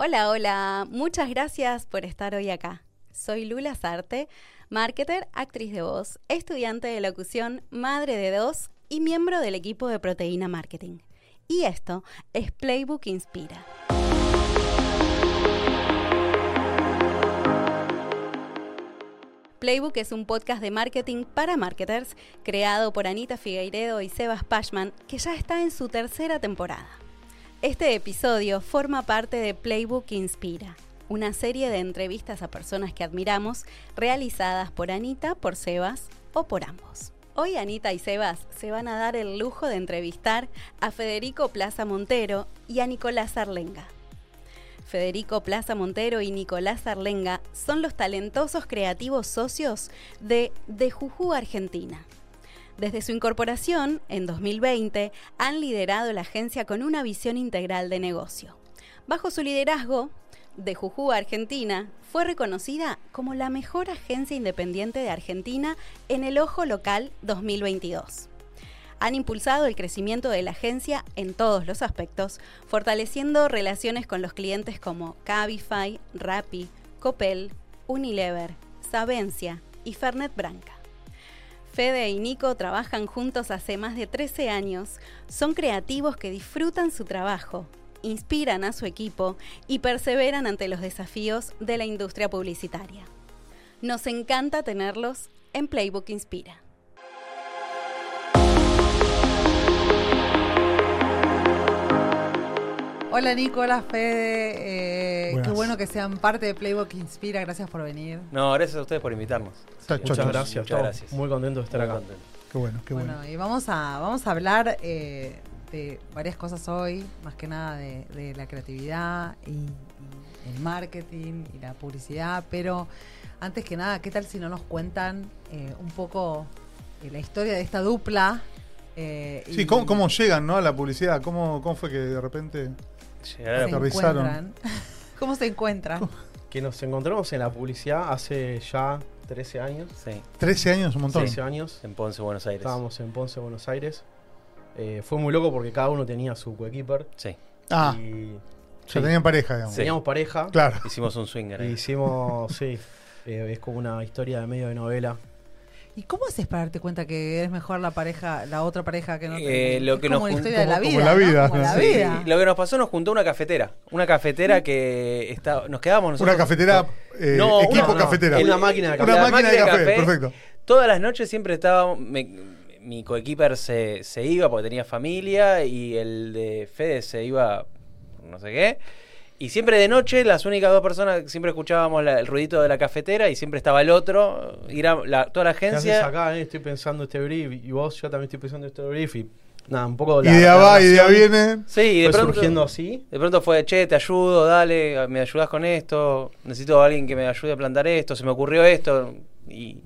Hola, hola. Muchas gracias por estar hoy acá. Soy Lula Sarte, marketer, actriz de voz, estudiante de locución, madre de dos y miembro del equipo de Proteína Marketing. Y esto es Playbook Inspira. Playbook es un podcast de marketing para marketers creado por Anita Figueiredo y Sebas Pashman que ya está en su tercera temporada. Este episodio forma parte de Playbook Inspira, una serie de entrevistas a personas que admiramos realizadas por Anita, por Sebas o por ambos. Hoy Anita y Sebas se van a dar el lujo de entrevistar a Federico Plaza Montero y a Nicolás Arlenga. Federico Plaza Montero y Nicolás Arlenga son los talentosos creativos socios de De Juju Argentina. Desde su incorporación, en 2020, han liderado la agencia con una visión integral de negocio. Bajo su liderazgo, de Juju Argentina fue reconocida como la mejor agencia independiente de Argentina en el Ojo Local 2022. Han impulsado el crecimiento de la agencia en todos los aspectos, fortaleciendo relaciones con los clientes como Cabify, Rappi, Copel, Unilever, Savencia y Fernet Branca. Fede y Nico trabajan juntos hace más de 13 años, son creativos que disfrutan su trabajo, inspiran a su equipo y perseveran ante los desafíos de la industria publicitaria. Nos encanta tenerlos en Playbook Inspira. Hola Nico, hola Fede, eh, qué bueno que sean parte de Playbook Inspira, gracias por venir. No, gracias a ustedes por invitarnos. Está Muchas gracias, Muchas gracias. Muy contentos de estar Muy acá. contento. Qué bueno, qué bueno. Bueno, y vamos a, vamos a hablar eh, de varias cosas hoy, más que nada de, de la creatividad y, y el marketing y la publicidad, pero antes que nada, ¿qué tal si no nos cuentan eh, un poco eh, la historia de esta dupla? eh, Sí, y ¿cómo, cómo llegan ¿no? a la publicidad? ¿Cómo, ¿Cómo fue que de repente.? Llegar a se la- aterrizaron. encuentran? ¿Cómo se encuentran? Que nos encontramos en la publicidad hace ya 13 años. Sí, 13 años, un montón. 13 años. en Ponce, Buenos Aires. Estábamos en Ponce, Buenos Aires. Eh, fue muy loco porque cada uno tenía su coequiper. Sí, Ah, y ya sí, tenían pareja, digamos. Sí. teníamos pareja. Claro. hicimos un swinger ahí. hicimos, sí, eh, es como una historia de medio de novela. ¿Y cómo haces para darte cuenta que eres mejor la pareja, la otra pareja que no Eh, lo es que como nos la jun- historia de la como- vida, como la ¿no? vida, Como la sí. vida. Lo que nos pasó nos juntó una cafetera. Una cafetera que está, nos quedábamos nosotros. Una cafetera, eh, No, equipo una- no, cafetera. una máquina de Una café. La máquina de café, de café. perfecto. Todas las noches siempre estaba. me- mi coequiper se, se iba porque tenía familia y el de Fede se iba no sé qué. Y siempre de noche, las únicas dos personas, siempre escuchábamos la- el ruidito de la cafetera y siempre estaba el otro. Y era la- toda la ¿Qué haces agencia. acá? eh? Estoy pensando este brief. Y vos, yo también estoy pensando este brief. Y nada, un poco Idea va, idea viene. Sí, y de pronto, surgiendo así. de pronto fue, che, te ayudo, dale, me ayudas con esto, necesito a alguien que me ayude a plantar esto, se me ocurrió esto, y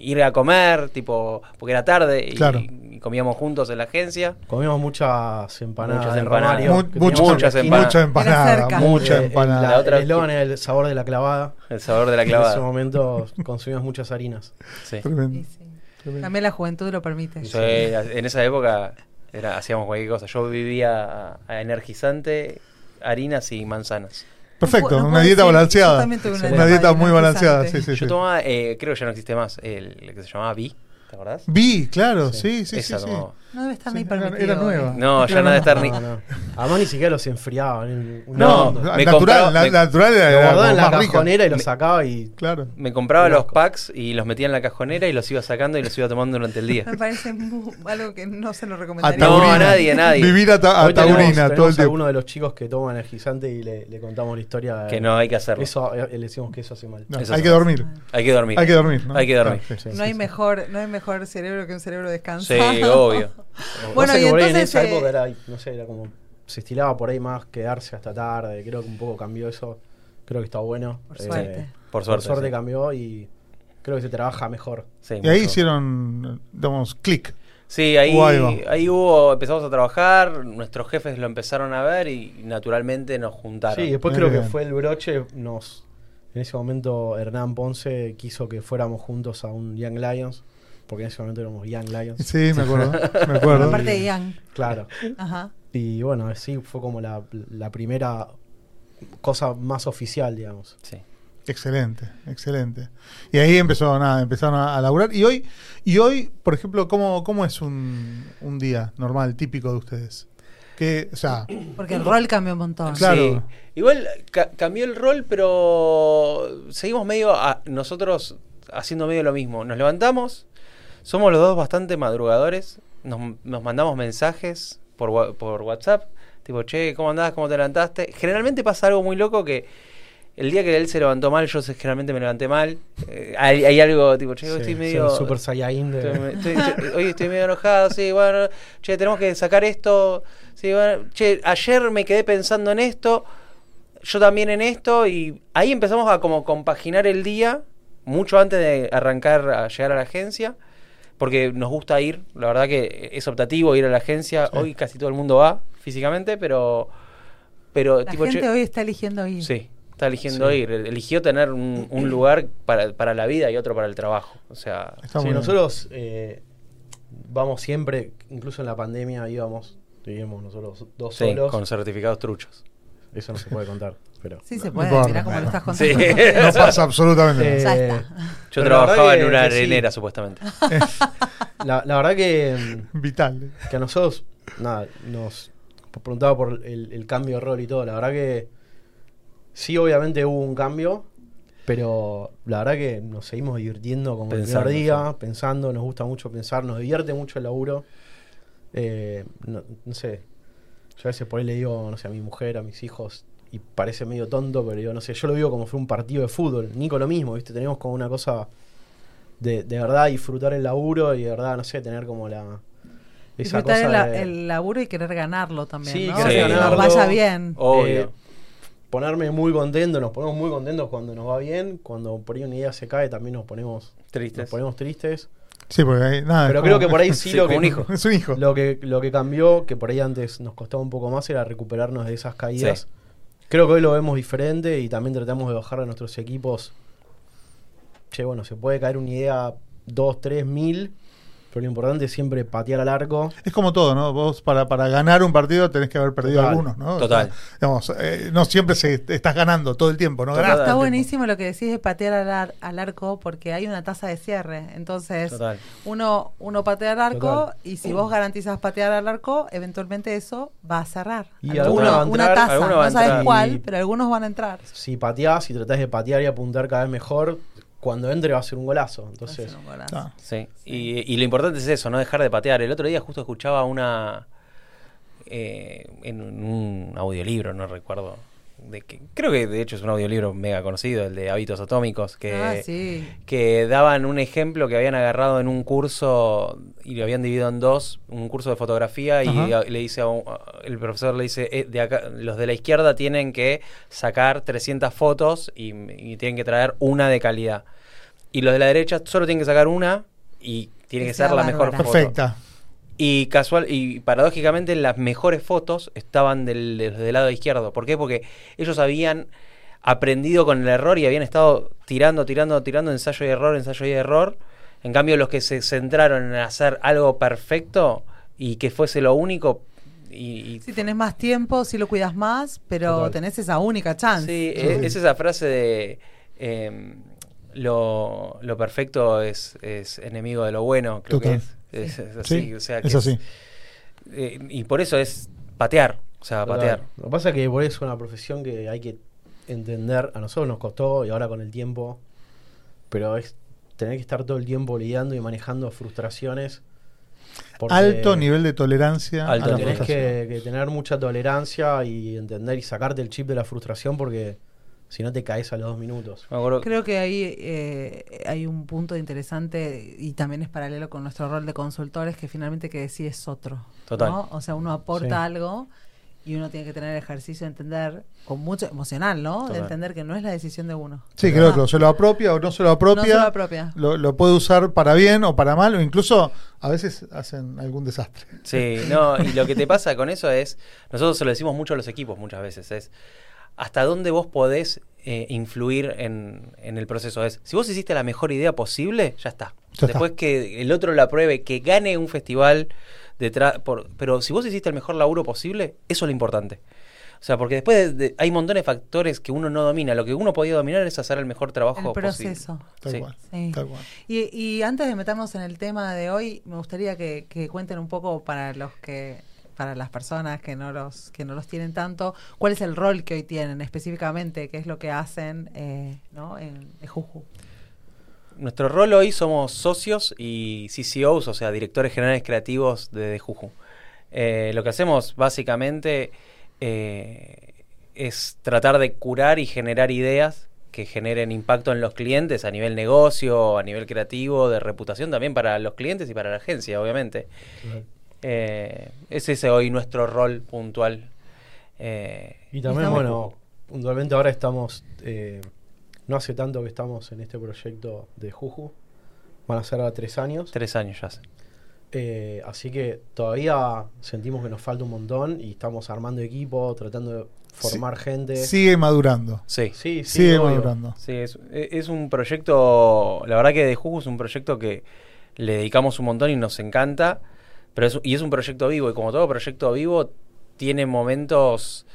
ir a comer, tipo, porque era tarde y, Claro. y comíamos juntos en la agencia. Comimos muchas empanadas. Muchas empanadas. Mu- muchas, muchas esquina. mucha empanada, cerca. mucha empanada. la otra- el eslogan era el sabor de la clavada. El sabor de la En ese momento consumíamos muchas harinas. Sí. Tremendo, Y sí. tremendo. También la juventud lo permite. Sí, en esa época era, hacíamos cualquier cosa. Yo vivía a, a energizante, harinas y manzanas. Perfecto, No una dieta decir, balanceada. una Una dieta muy balanceada, sí, sí, Yo sí. tomaba, eh, creo que ya no existe más, el, el que se llamaba Vi, ¿te acordás? Vi, claro, sí, sí, sí. Esa sí. No debe estar Sí, ni era- permitido. era nueva. hoy. No, ya Era nada de nueva. estar ni... No, no. Además ni siquiera los enfriaban. No, No, me natural, compraba- la, me- la natural era, Lo era guardaba en la más rica. cajonera y lo Me- sacaba y. Claro. Me compraba los packs y los metía en la cajonera y los iba sacando y los iba tomando durante el día. Me parece mu- algo que no se lo A recomendaría. No, a nadie, a nadie. Vivir a, ta- a Hoy tenemos- taurina todo el tenemos tiempo. alguno de los chicos que toma energizante y le, le contamos la historia. Que no hay que hacerlo. Eso, eh, le decimos que eso hace mal. No, Eso hay que dormir. Hay que dormir. Hay que dormir. ¿no? Hay que dormir. Sí, sí. No hay sí. mejor, no hay mejor cerebro que un cerebro descansado. Sí, obvio. Bueno, y por entonces, en esa eh, época era, no sé, era como. Se estilaba por ahí más quedarse hasta tarde. Creo que un poco cambió eso. Creo que está bueno. Por Eh, suerte. Por Por suerte. suerte sí. cambió y creo que se trabaja mejor. Sí, Y ahí hicieron, digamos, clic. Sí, ahí, ahí hubo, empezamos a trabajar, nuestros jefes lo empezaron a ver y naturalmente nos juntaron. Sí, después Muy creo bien. que fue el broche. Nos, en ese momento Hernán Ponce quiso que fuéramos juntos a un Young Lions. Porque en ese momento éramos Young Lions. Sí, me acuerdo. Me acuerdo. Aparte de Ian. Claro. Ajá. Y bueno, así fue como la, la primera cosa más oficial, digamos. Sí. Excelente, excelente. Y ahí empezó, nada, empezaron a, a laburar. Y hoy, y hoy, por ejemplo, ¿cómo, cómo es un, un día normal, típico de ustedes? Que, o sea, Porque el rol cambió un montón. Claro. Sí. Igual ca- cambió el rol, pero seguimos medio a- nosotros haciendo medio lo mismo. Nos levantamos, somos los dos bastante madrugadores, nos, nos mandamos mensajes por, por WhatsApp, tipo, che, ¿cómo andás? ¿Cómo te levantaste? Generalmente pasa algo muy loco que el día que él se levantó mal, yo generalmente me levanté mal. Eh, hay, hay algo tipo, che, hoy Sí, estoy medio... Super de- Estoy- estoy- estoy- hoy estoy medio enojado, sí, bueno, che, tenemos que sacar esto, sí, bueno, che, ayer me quedé pensando en esto, yo también en esto, y ahí empezamos a como compaginar el día, mucho antes de arrancar a llegar a la agencia, porque nos gusta ir, la verdad que es optativo ir a la agencia, Sí. hoy casi todo el mundo va físicamente, pero, pero La tipo, gente che, hoy está eligiendo ir. sí, está eligiendo Sí. ir, eligió tener un, un lugar para, para la vida y otro para el trabajo, o sea... Sí, nosotros eh, vamos siempre, incluso en la pandemia íbamos, vivíamos nosotros dos Sí, solos. con certificados truchos. Eso no se puede contar, pero... Sí, se No puede. importa. Mirá cómo lo estás Sí. contando. No pasa absolutamente Eh, nada. Ya está. Yo trabajaba en que- una sí. arenera, supuestamente. La, la verdad que, Vital. que a nosotros, nada, nos preguntaba por el, el cambio de rol y todo. La verdad que sí, obviamente hubo un cambio, pero la verdad que nos seguimos divirtiendo como Pensando, el primer día, pensando, nos gusta mucho pensar, nos divierte mucho el laburo. Eh, no, no sé, yo a veces por ahí le digo, no sé, a mi mujer, a mis hijos, y parece medio tonto, pero digo, no sé, yo lo vivo como fuera un partido de fútbol. Nico lo mismo, ¿viste? Tenemos como una cosa de, de verdad disfrutar el laburo y de verdad, no sé, tener como la... Esa Disfrutar cosa el, la- de el laburo y querer ganarlo también. Sí, ¿no? querer Que nos ganarlo. vaya bien. Obvio. Eh, ponerme muy contento, nos ponemos muy contentos cuando nos va bien, cuando por ahí una idea se cae también nos ponemos, Tristes. nos ponemos tristes. Sí, porque hay, nada. Pero creo que por ahí sí, Sí, lo, que, un hijo. Es un hijo. lo que lo que cambió, que por ahí antes nos costaba un poco más, era recuperarnos de esas caídas. Sí. Creo que hoy lo vemos diferente y también tratamos de bajar a nuestros equipos. Che, bueno, se puede caer una idea 2, 3 mil, pero lo importante es siempre patear al arco. Es como todo, ¿no? Vos para, para ganar un partido tenés que haber perdido Total. algunos, ¿no? O Total. sea, digamos, eh, no siempre se, estás ganando todo el tiempo, ¿no? Total. Está buenísimo lo que decís de patear al, ar- al arco porque hay una tasa de cierre. Entonces, Total. uno, uno patea al arco Total. y si vos garantizas patear al arco, eventualmente eso va a cerrar. Y Alguno- alguno va a una tasa, alguno no sabes cuál, Y- pero algunos van a entrar. Si pateás y tratás de patear y apuntar cada vez mejor, cuando entre va a ser un golazo. Entonces, un golazo. Ah, Sí. Y, y lo importante es eso, no dejar de patear. El otro día justo escuchaba una. eh, en un audiolibro, no recuerdo. De que, creo que de hecho es un audiolibro mega conocido, el de Hábitos Atómicos, que, Ah, sí. que daban un ejemplo que habían agarrado en un curso y lo habían dividido en dos, un curso de fotografía y a- le dice a un- a- el profesor le dice, "Eh, de acá, los de la izquierda tienen que sacar 300 fotos y, y tienen que traer una de calidad. Y los de la derecha solo tienen que sacar una y tiene Que que ser la mejor foto. Perfecta. Y casual y paradójicamente las mejores fotos estaban del, del- del lado izquierdo. ¿Por qué? Porque ellos habían aprendido con el error y habían estado tirando, tirando, tirando, ensayo y error, ensayo y error. En cambio, los que se centraron en hacer algo perfecto y que fuese lo único. Y, y- Si tenés más tiempo, si lo cuidas más, pero Total. tenés esa única chance. Sí, e- es esa frase de em, lo, lo perfecto es, es enemigo de lo bueno, creo Total. que es. Es, es así, Sí, o sea, que es así. eh, y por eso es patear, o sea, Total. patear. Lo que pasa es que por eso es una profesión que hay que entender. A nosotros nos costó y ahora con el tiempo. Pero es tener que estar todo el tiempo lidiando y manejando frustraciones. Alto nivel de tolerancia Alto a la. Tenés frustración. que, que tener mucha tolerancia y entender y sacarte el chip de la frustración porque si no te caes a los dos minutos. Creo que ahí eh, hay un punto interesante y también es paralelo con nuestro rol de consultores que finalmente que decir es otro. Total. ¿no? O sea, uno aporta Sí. algo y uno tiene que tener el ejercicio de entender, con mucho emocional, ¿no? De entender que no es la decisión de uno. Sí, que el otro se lo apropia o no se lo No apropia. solo la propia. Lo, lo puede usar para bien o para mal, o incluso a veces hacen algún desastre. Sí, no, y lo que te pasa con eso es, nosotros se lo decimos mucho a los equipos muchas veces, es hasta dónde vos podés eh, influir en, en el proceso. Es, si vos hiciste la mejor idea posible, ya está. Ya Después que el otro la pruebe, que gane un festival detrás, por, pero si vos hiciste el mejor laburo posible, eso es lo importante. O sea, porque después de- de- hay montones de factores que uno no domina. Lo que uno podía dominar es hacer el mejor trabajo El posible. proceso. Tal Sí. cual. Sí. Tal cual. Y, y antes de meternos en el tema de hoy, me gustaría que, que cuenten un poco para los que, para las personas que no los, que no los tienen tanto, cuál es el rol que hoy tienen específicamente, qué es lo que hacen, eh, ¿no? En, en Juju. Nuestro rol hoy somos socios y CCOs, o sea, directores generales creativos de, de Juju. Eh, lo que hacemos básicamente eh, es tratar de curar y generar ideas que generen impacto en los clientes a nivel negocio, a nivel creativo, de reputación también para los clientes y para la agencia, obviamente. Eh, ese es hoy nuestro rol puntual. Eh, Y también, bueno, puntualmente ahora estamos, eh, no hace tanto que estamos en este proyecto de Juju, van a ser a tres años, tres años ya hace. Eh, así que todavía sentimos que nos falta un montón y estamos armando equipo, tratando de formar gente. Sigue madurando. Sí. sí, sí, Sigue obvio. madurando. Sí, es, es un proyecto, la verdad que de Juju es un proyecto que le dedicamos un montón y nos encanta, pero es, y es un proyecto vivo y como todo proyecto vivo tiene momentos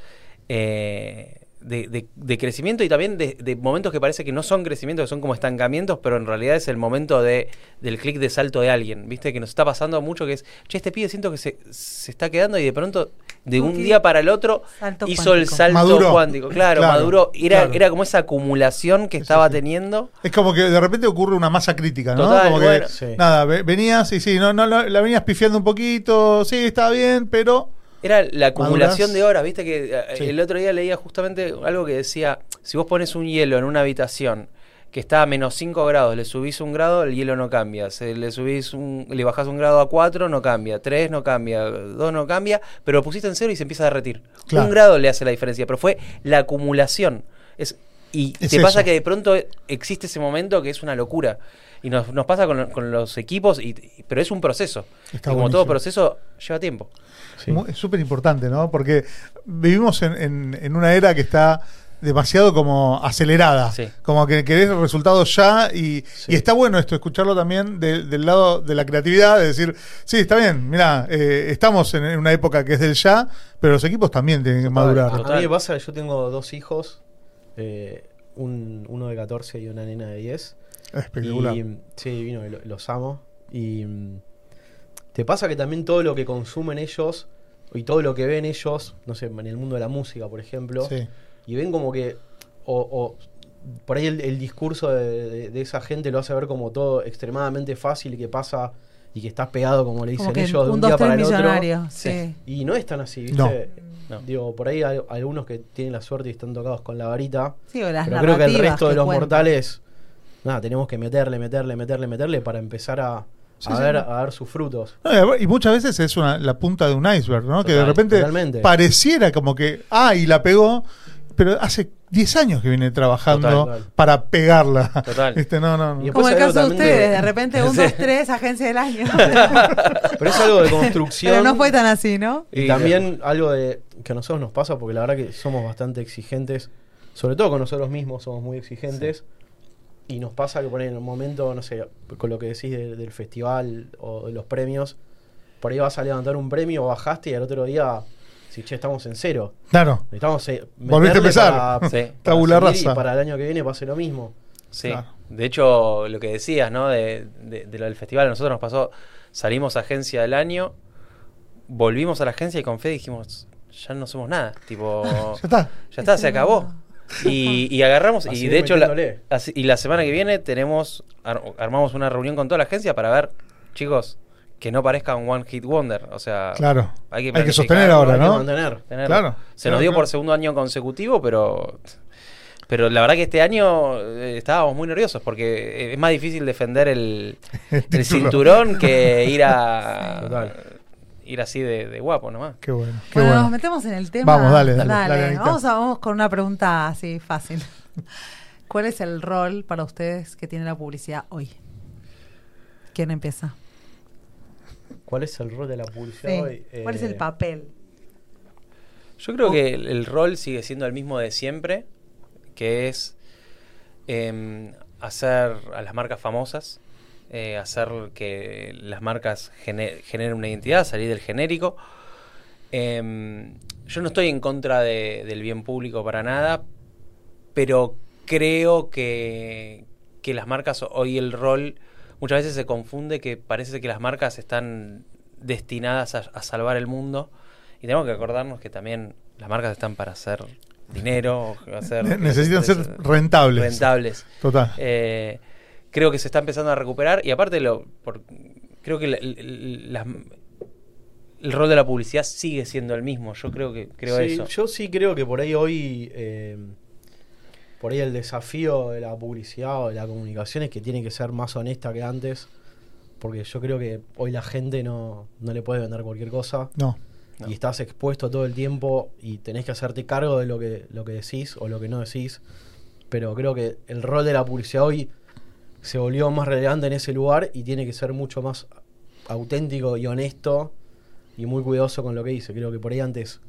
eh, de, de- de crecimiento y también de, de momentos que parece que no son crecimientos, que son como estancamientos, pero en realidad es el momento de, del clic de salto de alguien, ¿viste? Que nos está pasando mucho que es, che, este pibe siento que se, se está quedando y de pronto, de un día para el otro, Salto hizo el salto Maduró. cuántico. Claro, Claro, maduró. Era, claro. era como esa acumulación que estaba sí. teniendo. Es como que de repente ocurre una masa crítica, ¿no? Total, como que, bueno. Sí. nada, ve- venías y sí, no, no, la la venías pifiando un poquito, sí, está bien, pero Era la acumulación de horas, viste que eh, Sí. el otro día leía justamente algo que decía, si vos pones un hielo en una habitación que está a menos 5 grados, le subís un grado, el hielo no cambia. Si le subís un, le bajás un grado a 4, no cambia. 3 no cambia. 2 no cambia. Pero lo pusiste en cero y se empieza a derretir. Claro. Un grado le hace la diferencia. Pero fue la acumulación. Es, y Es te pasa que de pronto existe ese momento que es una locura. Y nos, nos pasa con, con los equipos, y, pero es un proceso. Y como buenísimo. todo proceso, lleva tiempo. Sí. es súper importante, ¿no? Porque vivimos en, en- en una era que está demasiado como acelerada, Sí. como que querés resultados ya y, Sí. y está bueno esto, escucharlo también de- del lado de la creatividad, de decir, sí, está bien, mira, estamos en, en una época que es del ya, pero los equipos también tienen que madurar. A, a Total. mí me pasa, yo tengo dos hijos, eh, un, uno de 14 y una nena de 10. Espectacular. Y, sí, vino, los amo. Y mm, te pasa que también todo lo que consumen ellos y todo lo que ven ellos, no sé, en el mundo de la música, por ejemplo, Sí. Y ven como que, o, o por ahí el, el discurso de, de- de esa gente lo hace ver como todo extremadamente fácil y que pasa y que estás pegado, como le dicen Como ellos, de un día para el otro. Sí. Y no es tan así, ¿viste? No. No. Digo, por ahí hay algunos que tienen la suerte y están tocados con la varita. Sí, o las pero creo que el resto de los cuentan. mortales, nada, tenemos que meterle, meterle, meterle, meterle para empezar a, Sí, a sí. ver, a ver sus frutos. No, y muchas veces es una, la punta de un iceberg, ¿no? que de repente totalmente. pareciera como que, ah, y la pegó, pero hace 10 años que viene trabajando Total. para pegarla. Total. Este, no, no, no. Y después Como el caso de ustedes, de repente un, Sí. dos, tres, agencia del año. Pero es algo de construcción. Pero no fue tan así, ¿no? Y Y- también algo de que a nosotros nos pasa, porque la verdad que somos bastante exigentes, sobre todo con nosotros mismos somos muy exigentes. Y nos pasa que por ahí en un momento, no sé, con lo que decís de- del festival o de los premios, por ahí vas a levantar un premio, bajaste y al otro día, che, estamos en cero. Claro. Necesitamos eh, Volviste a empezar. para- Sí. para Tabula. Y para el año que viene pase lo mismo. Sí, Claro. de hecho, lo que decías, ¿no? De, de- de lo del festival, a nosotros nos pasó, salimos a agencia del año, volvimos a la agencia y con Fede dijimos, ya no somos nada, tipo, Ya está. ya está, se acabó. Y, y agarramos, y de hecho, la, así- y la semana que viene tenemos, ar- armamos una reunión con toda la agencia para ver, chicos, que no parezca un One Hit Wonder, o sea, Claro. hay que, Hay que sostener ahora, Hay que ¿no? mantener. Claro. Se nos Claro, dio claro. por segundo año consecutivo, pero pero la verdad que este año eh, estábamos muy nerviosos porque es más difícil defender el, El el título. cinturón que ir a Total. ir así de, de guapo nomás. Qué bueno. Qué Bueno, bueno. nos metemos en el tema. Vamos, dale, dale, dale, vamos, a- vamos con una pregunta así fácil. ¿Cuál es el rol para ustedes que tiene la publicidad hoy? ¿Quién empieza? ¿Cuál es el rol de la publicidad Sí. hoy? ¿Cuál es Eh, el papel? Yo creo que el, el rol sigue siendo el mismo de siempre, que es em, hacer a las marcas famosas, eh, hacer que las marcas gene- generen una identidad, salir del genérico, Em, yo no estoy en contra de- del bien público para nada, pero creo que, que las marcas, hoy el rol, muchas veces se confunde que parece que las marcas están destinadas a, a salvar el mundo. Y tenemos que acordarnos que también las marcas están para hacer dinero, hacer, Ne- necesitan ser rentables. rentables. Total. Eh, creo que se está empezando a recuperar y aparte lo por- creo que la- la- las- el rol de la publicidad sigue siendo el mismo. Yo creo que creo Sí, eso. Yo sí creo que por ahí hoy, eh, por ahí el desafío de la publicidad o de la comunicación es que tiene que ser más honesta que antes, porque yo creo que hoy la gente no, no le puede vender cualquier cosa No. No. y estás expuesto todo el tiempo y tenés que hacerte cargo de lo que, lo que decís o lo que no decís, pero creo que el rol de la publicidad hoy se volvió más relevante en ese lugar y tiene que ser mucho más auténtico y honesto y muy cuidadoso con lo que dice. Creo que por ahí antes,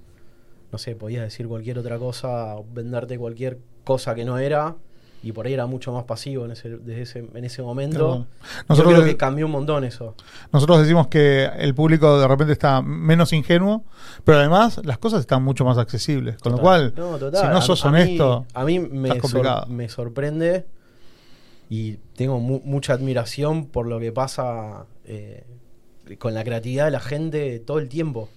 no sé, podías decir cualquier otra cosa, venderte cualquier cosa que no era, y por ahí era mucho más pasivo en ese, desde ese, en ese momento. Yo creo que cambió un montón eso. nosotros decimos que el público de repente está menos ingenuo, pero además las cosas están mucho más accesibles. Con lo cual, No, total. si no A- sos a mí- honesto, a mí me, sor- sorprende y tengo mu- mucha admiración por lo que pasa eh, con la creatividad de la gente todo el tiempo.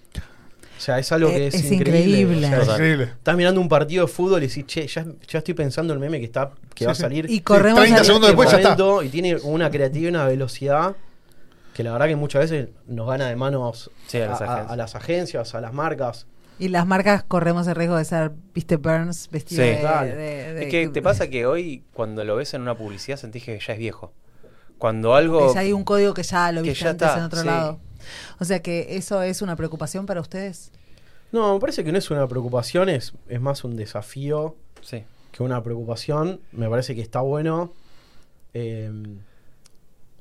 O sea, es algo que Es- increíble. increíble. O sea, es increíble. Estás mirando un partido de fútbol y decís, che, ya, ya estoy pensando el meme que está que Sí, va a sí. salir. Y corremos 30 al- segundos después ya está. Y tiene una creatividad y una velocidad que la verdad que muchas veces nos gana de manos Sí, a las a, agencias. a las agencias, a las marcas. Y las marcas corremos el riesgo de ser, viste, Burns vestido Sí. de, de- de- Es que te pasa que hoy, cuando lo ves en una publicidad, sentís que ya es viejo. Cuando algo. que ya hay un código que ya lo viste ya antes está, en otro sí. lado. O sea que eso es una preocupación para ustedes. No, me parece que no es una preocupación, es, es más un desafío Sí. que una preocupación. Me parece que está bueno. eh,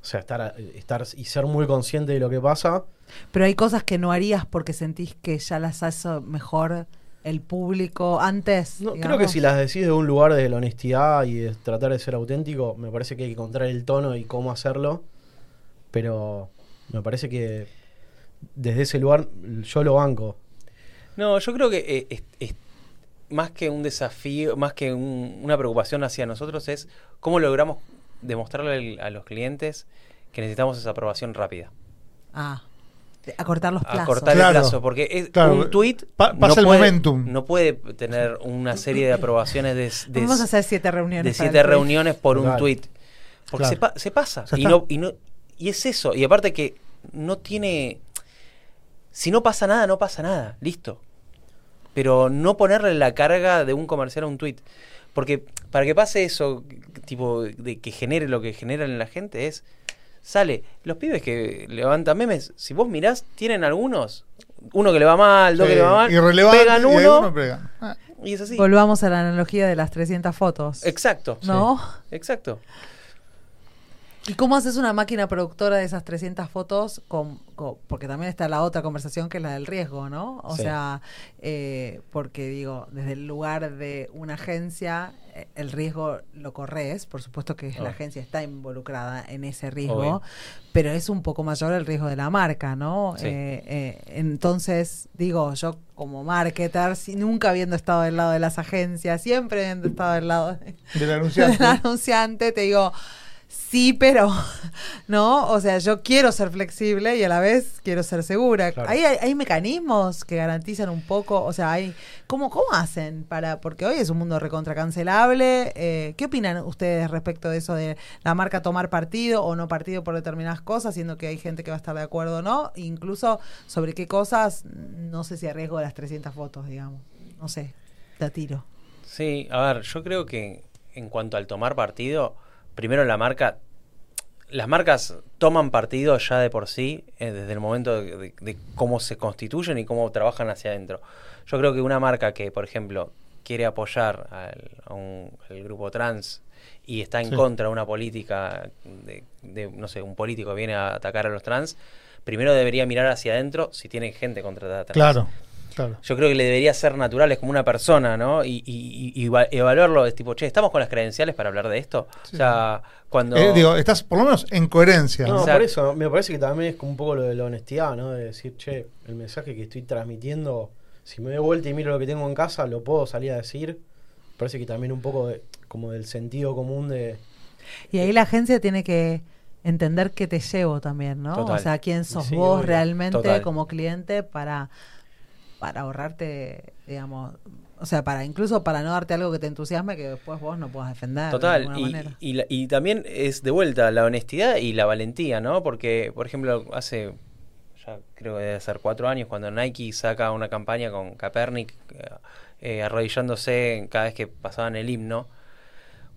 o sea, estar, estar y ser muy consciente de lo que pasa. Pero hay cosas que no harías porque sentís que ya las hace mejor el público antes. No, creo que si las decís de un lugar de la honestidad y de tratar de ser auténtico, me parece que hay que encontrar el tono y cómo hacerlo. Pero me parece que desde ese lugar yo lo banco. No, yo creo que eh, es, es más que un desafío, más que un- una preocupación hacia nosotros, es cómo logramos demostrarle a los clientes que necesitamos esa aprobación rápida. Ah, acortar los plazos. Acortar Claro. el plazo, porque es Claro, un tweet pa- pasa el puede, momentum. no puede tener una serie de aprobaciones de, de- Vamos a hacer siete reuniones. de siete tweet. reuniones por un tweet. Porque Claro. se, pa- se pasa. Ya Y, está. no, y, no, y es eso. Y aparte que no tiene... Si no pasa nada, no pasa nada. Listo. Pero no ponerle la carga de un comercial a un tweet. Porque para que pase eso, tipo, de que genere lo que genera en la gente es... Sale, los pibes que levantan memes, si vos mirás, tienen algunos. Uno que le va mal, dos que le va mal. irrelevante, pegan y uno alguno pegan. Ah, y es así. Volvamos a la analogía de las 300 fotos. Exacto. ¿No? Exacto. ¿Y cómo haces una máquina productora de esas 300 fotos? Con, con- porque también está la otra conversación que es la del riesgo, ¿no? O Sí. sea, eh, porque digo, desde el lugar de una agencia, eh, el riesgo lo corres, por supuesto que la agencia está involucrada en ese riesgo, Obvio. pero es un poco mayor el riesgo de la marca, ¿no? Sí. Eh, eh, entonces, digo, yo como marketer, si nunca habiendo estado del lado de las agencias, siempre habiendo estado del lado de, Del anunciante. del anunciante, te digo, sí, pero, ¿no? O sea, yo quiero ser flexible y a la vez quiero ser segura. Claro. ¿Hay, hay, hay mecanismos que garantizan un poco, o sea, hay, ¿cómo, cómo hacen para, porque hoy es un mundo recontra cancelable, eh, ¿qué opinan ustedes respecto de eso de la marca tomar partido o no partido por determinadas cosas, siendo que hay gente que va a estar de acuerdo o no? Incluso sobre qué cosas, no sé si a riesgo de las 300 fotos, digamos, no sé, te tiro. Sí, a ver, yo creo que en cuanto al tomar partido, primero la marca, las marcas toman partido ya de por sí, eh, desde el momento de, de- de cómo se constituyen y cómo trabajan hacia adentro. Yo creo que una marca que, por ejemplo, quiere apoyar al, a un- al grupo trans y está en Sí. contra de una política, de, de, no sé, un político que viene a atacar a los trans, primero debería mirar hacia adentro si tiene gente contratada trans. Claro, Claro. Yo creo que le debería ser natural, es como una persona, ¿no? Y, y- y- y va- evaluarlo es tipo, che, ¿estamos con las credenciales para hablar de esto? O sea, cuando... Eh, digo, estás por lo menos en coherencia. No, por eso, me parece que también es como un poco lo de la honestidad, ¿no? De decir, che, el mensaje que estoy transmitiendo, si me doy vuelta y miro lo que tengo en casa, lo puedo salir a decir. Parece que también un poco de, como del sentido común de... Y ahí la agencia tiene que entender que te llevo también, ¿no? Total. O sea, quién sos Sí, vos obvio. realmente Total. como cliente para, para ahorrarte, digamos, o sea, para incluso para no darte algo que te entusiasme que después vos no puedas defender de Total, y, y, la- y también es de vuelta la honestidad y la valentía, ¿no? Porque, por ejemplo, hace, ya creo que debe ser cuatro años, cuando Nike saca una campaña con Kaepernick eh, eh, arrodillándose cada vez que pasaban el himno,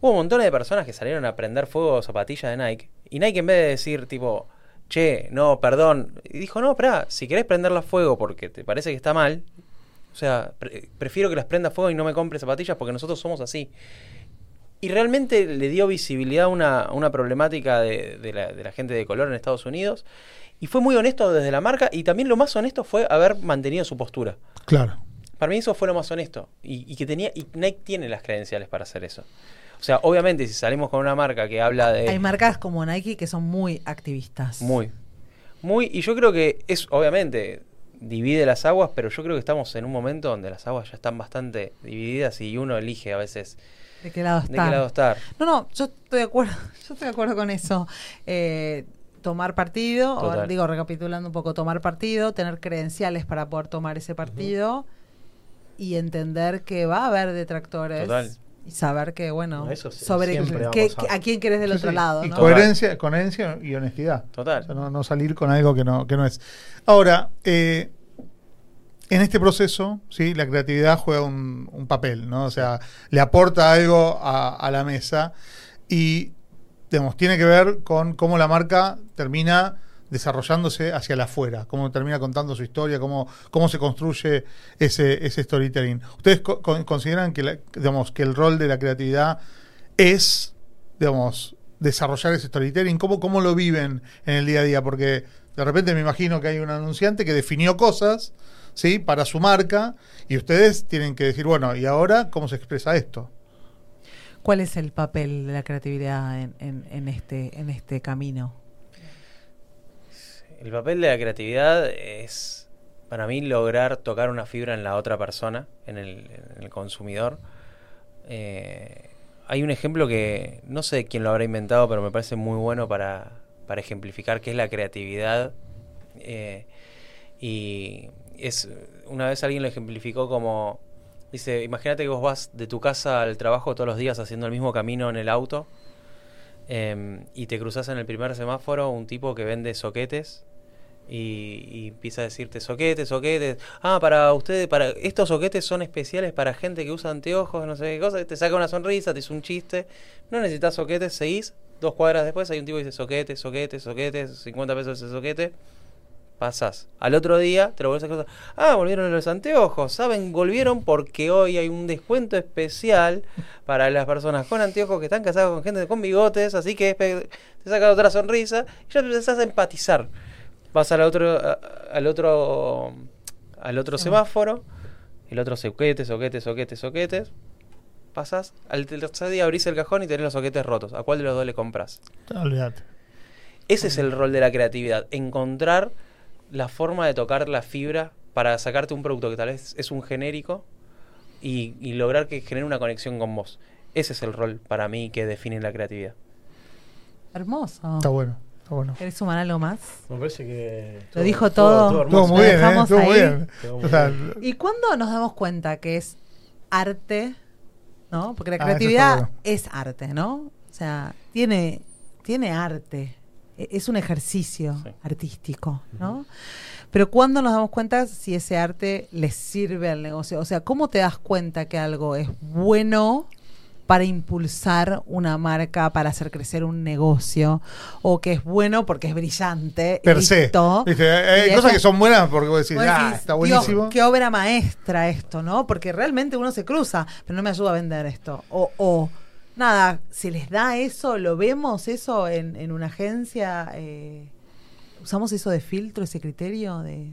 hubo montones de personas que salieron a prender fuego zapatillas de Nike. Y Nike en vez de decir, tipo, che, no, perdón, y dijo, no, espera, si querés prenderlas fuego porque te parece que está mal, o sea, pre- prefiero que las prenda fuego y no me compre zapatillas porque nosotros somos así. Y realmente le dio visibilidad a una, a una problemática de, de la, de la gente de color en Estados Unidos. Y fue muy honesto desde la marca. Y también lo más honesto fue haber mantenido su postura. Claro. Para mí eso fue lo más honesto. Y, y que tenía. Y Nike tiene las credenciales para hacer eso. O sea, obviamente, si salimos con una marca que habla de. Hay marcas como Nike que son muy activistas. Muy. Muy. Y yo creo que es, obviamente, divide las aguas, pero yo creo que estamos en un momento donde las aguas ya están bastante divididas y uno elige a veces ¿De qué lado de está? qué lado estar. No, no, yo estoy de acuerdo, yo estoy de acuerdo con eso. Eh, tomar partido, o, digo, recapitulando un poco, tomar partido, tener credenciales para poder tomar ese partido y entender que va a haber detractores. Total. Y saber que, bueno, No, eso sí, sobre a qué- a quién querés del Sí, otro sí. lado, Y ¿no? coherencia, coherencia y honestidad. Total. O sea, no, no salir con algo que no, que no es. Ahora, eh, en este proceso, sí, la creatividad juega un, un papel, ¿no? O sea, le aporta algo a, a la mesa y, digamos, tiene que ver con cómo la marca termina desarrollándose hacia la afuera, cómo termina contando su historia, cómo, cómo se construye ese, ese storytelling. ¿Ustedes co- con- consideran que, digamos, que el rol de la creatividad es, digamos, desarrollar ese storytelling? ¿Cómo, ¿Cómo lo viven en el día a día? Porque de repente me imagino que hay un anunciante que definió cosas, ¿sí? Para su marca y ustedes tienen que decir, bueno, ¿y ahora cómo se expresa esto? ¿Cuál es el papel de la creatividad en, en- en este, en este camino? El papel de la creatividad es, para mí, lograr tocar una fibra en la otra persona, en el, consumidor. Eh, hay un ejemplo que no sé quién lo habrá inventado, pero me parece muy bueno para, para ejemplificar qué es la creatividad. Eh, y es una vez alguien lo ejemplificó como dice, imagínate que vos vas de tu casa al trabajo todos los días haciendo el mismo camino en el auto em, y te cruzas en el primer semáforo un tipo que vende soquetes y, y empieza a decirte soquetes, soquetes. Ah, para ustedes, para estos soquetes son especiales para gente que usa anteojos, no sé qué cosa. Te saca una sonrisa, te hizo un chiste. No necesitas soquetes, seguís. Dos cuadras después hay un tipo que dice soquetes, soquetes, soquetes, 50 pesos ese soquete. Pasás. Al otro día te lo vuelves a cruzar. Ah, volvieron los anteojos. ¿Saben? Volvieron porque hoy hay un descuento especial para las personas con anteojos que están casadas con gente con bigotes. Así que te saca otra sonrisa y ya empezás a empatizar. Vas al otro, a- al otro, al otro semáforo. El otro soquetes, soquetes, soquetes, soquetes. Pasás. Al tercer día abrís el cajón y tenés los soquetes rotos. ¿A cuál de los dos le compras? Olvídate. Ese es el rol de la creatividad, encontrar la forma de tocar la fibra para sacarte un producto que tal vez es un genérico y, y lograr que genere una conexión con vos. Ese es el rol para mí que define la creatividad. Hermoso. Está bueno, bueno. ¿Querés sumar algo más? Me parece que... Lo dijo todo. hermoso. Estuvo muy Lo bien, ¿eh? dejamos Estuvo muy ahí. bien. O sea. ¿Y cuándo nos damos cuenta que es arte? ¿No? Porque la Ah, creatividad bueno. es arte, ¿no? O sea, tiene, tiene arte. E- Es un ejercicio Sí. artístico, ¿no? Pero ¿cuándo nos damos cuenta si ese arte le sirve al negocio? O sea, ¿cómo te das cuenta que algo es bueno para impulsar una marca, para hacer crecer un negocio? O que es bueno porque es brillante. per se. listo. ¿Viste? Hay Y cosas que son buenas porque vos decís, Vos ah, está Dios, buenísimo. qué obra maestra esto, ¿no? Porque realmente uno se cruza, pero no me ayuda a vender esto. O, o nada, se les da eso, lo vemos eso en, en una agencia. eh, ¿Usamos eso de filtro, ese criterio de...?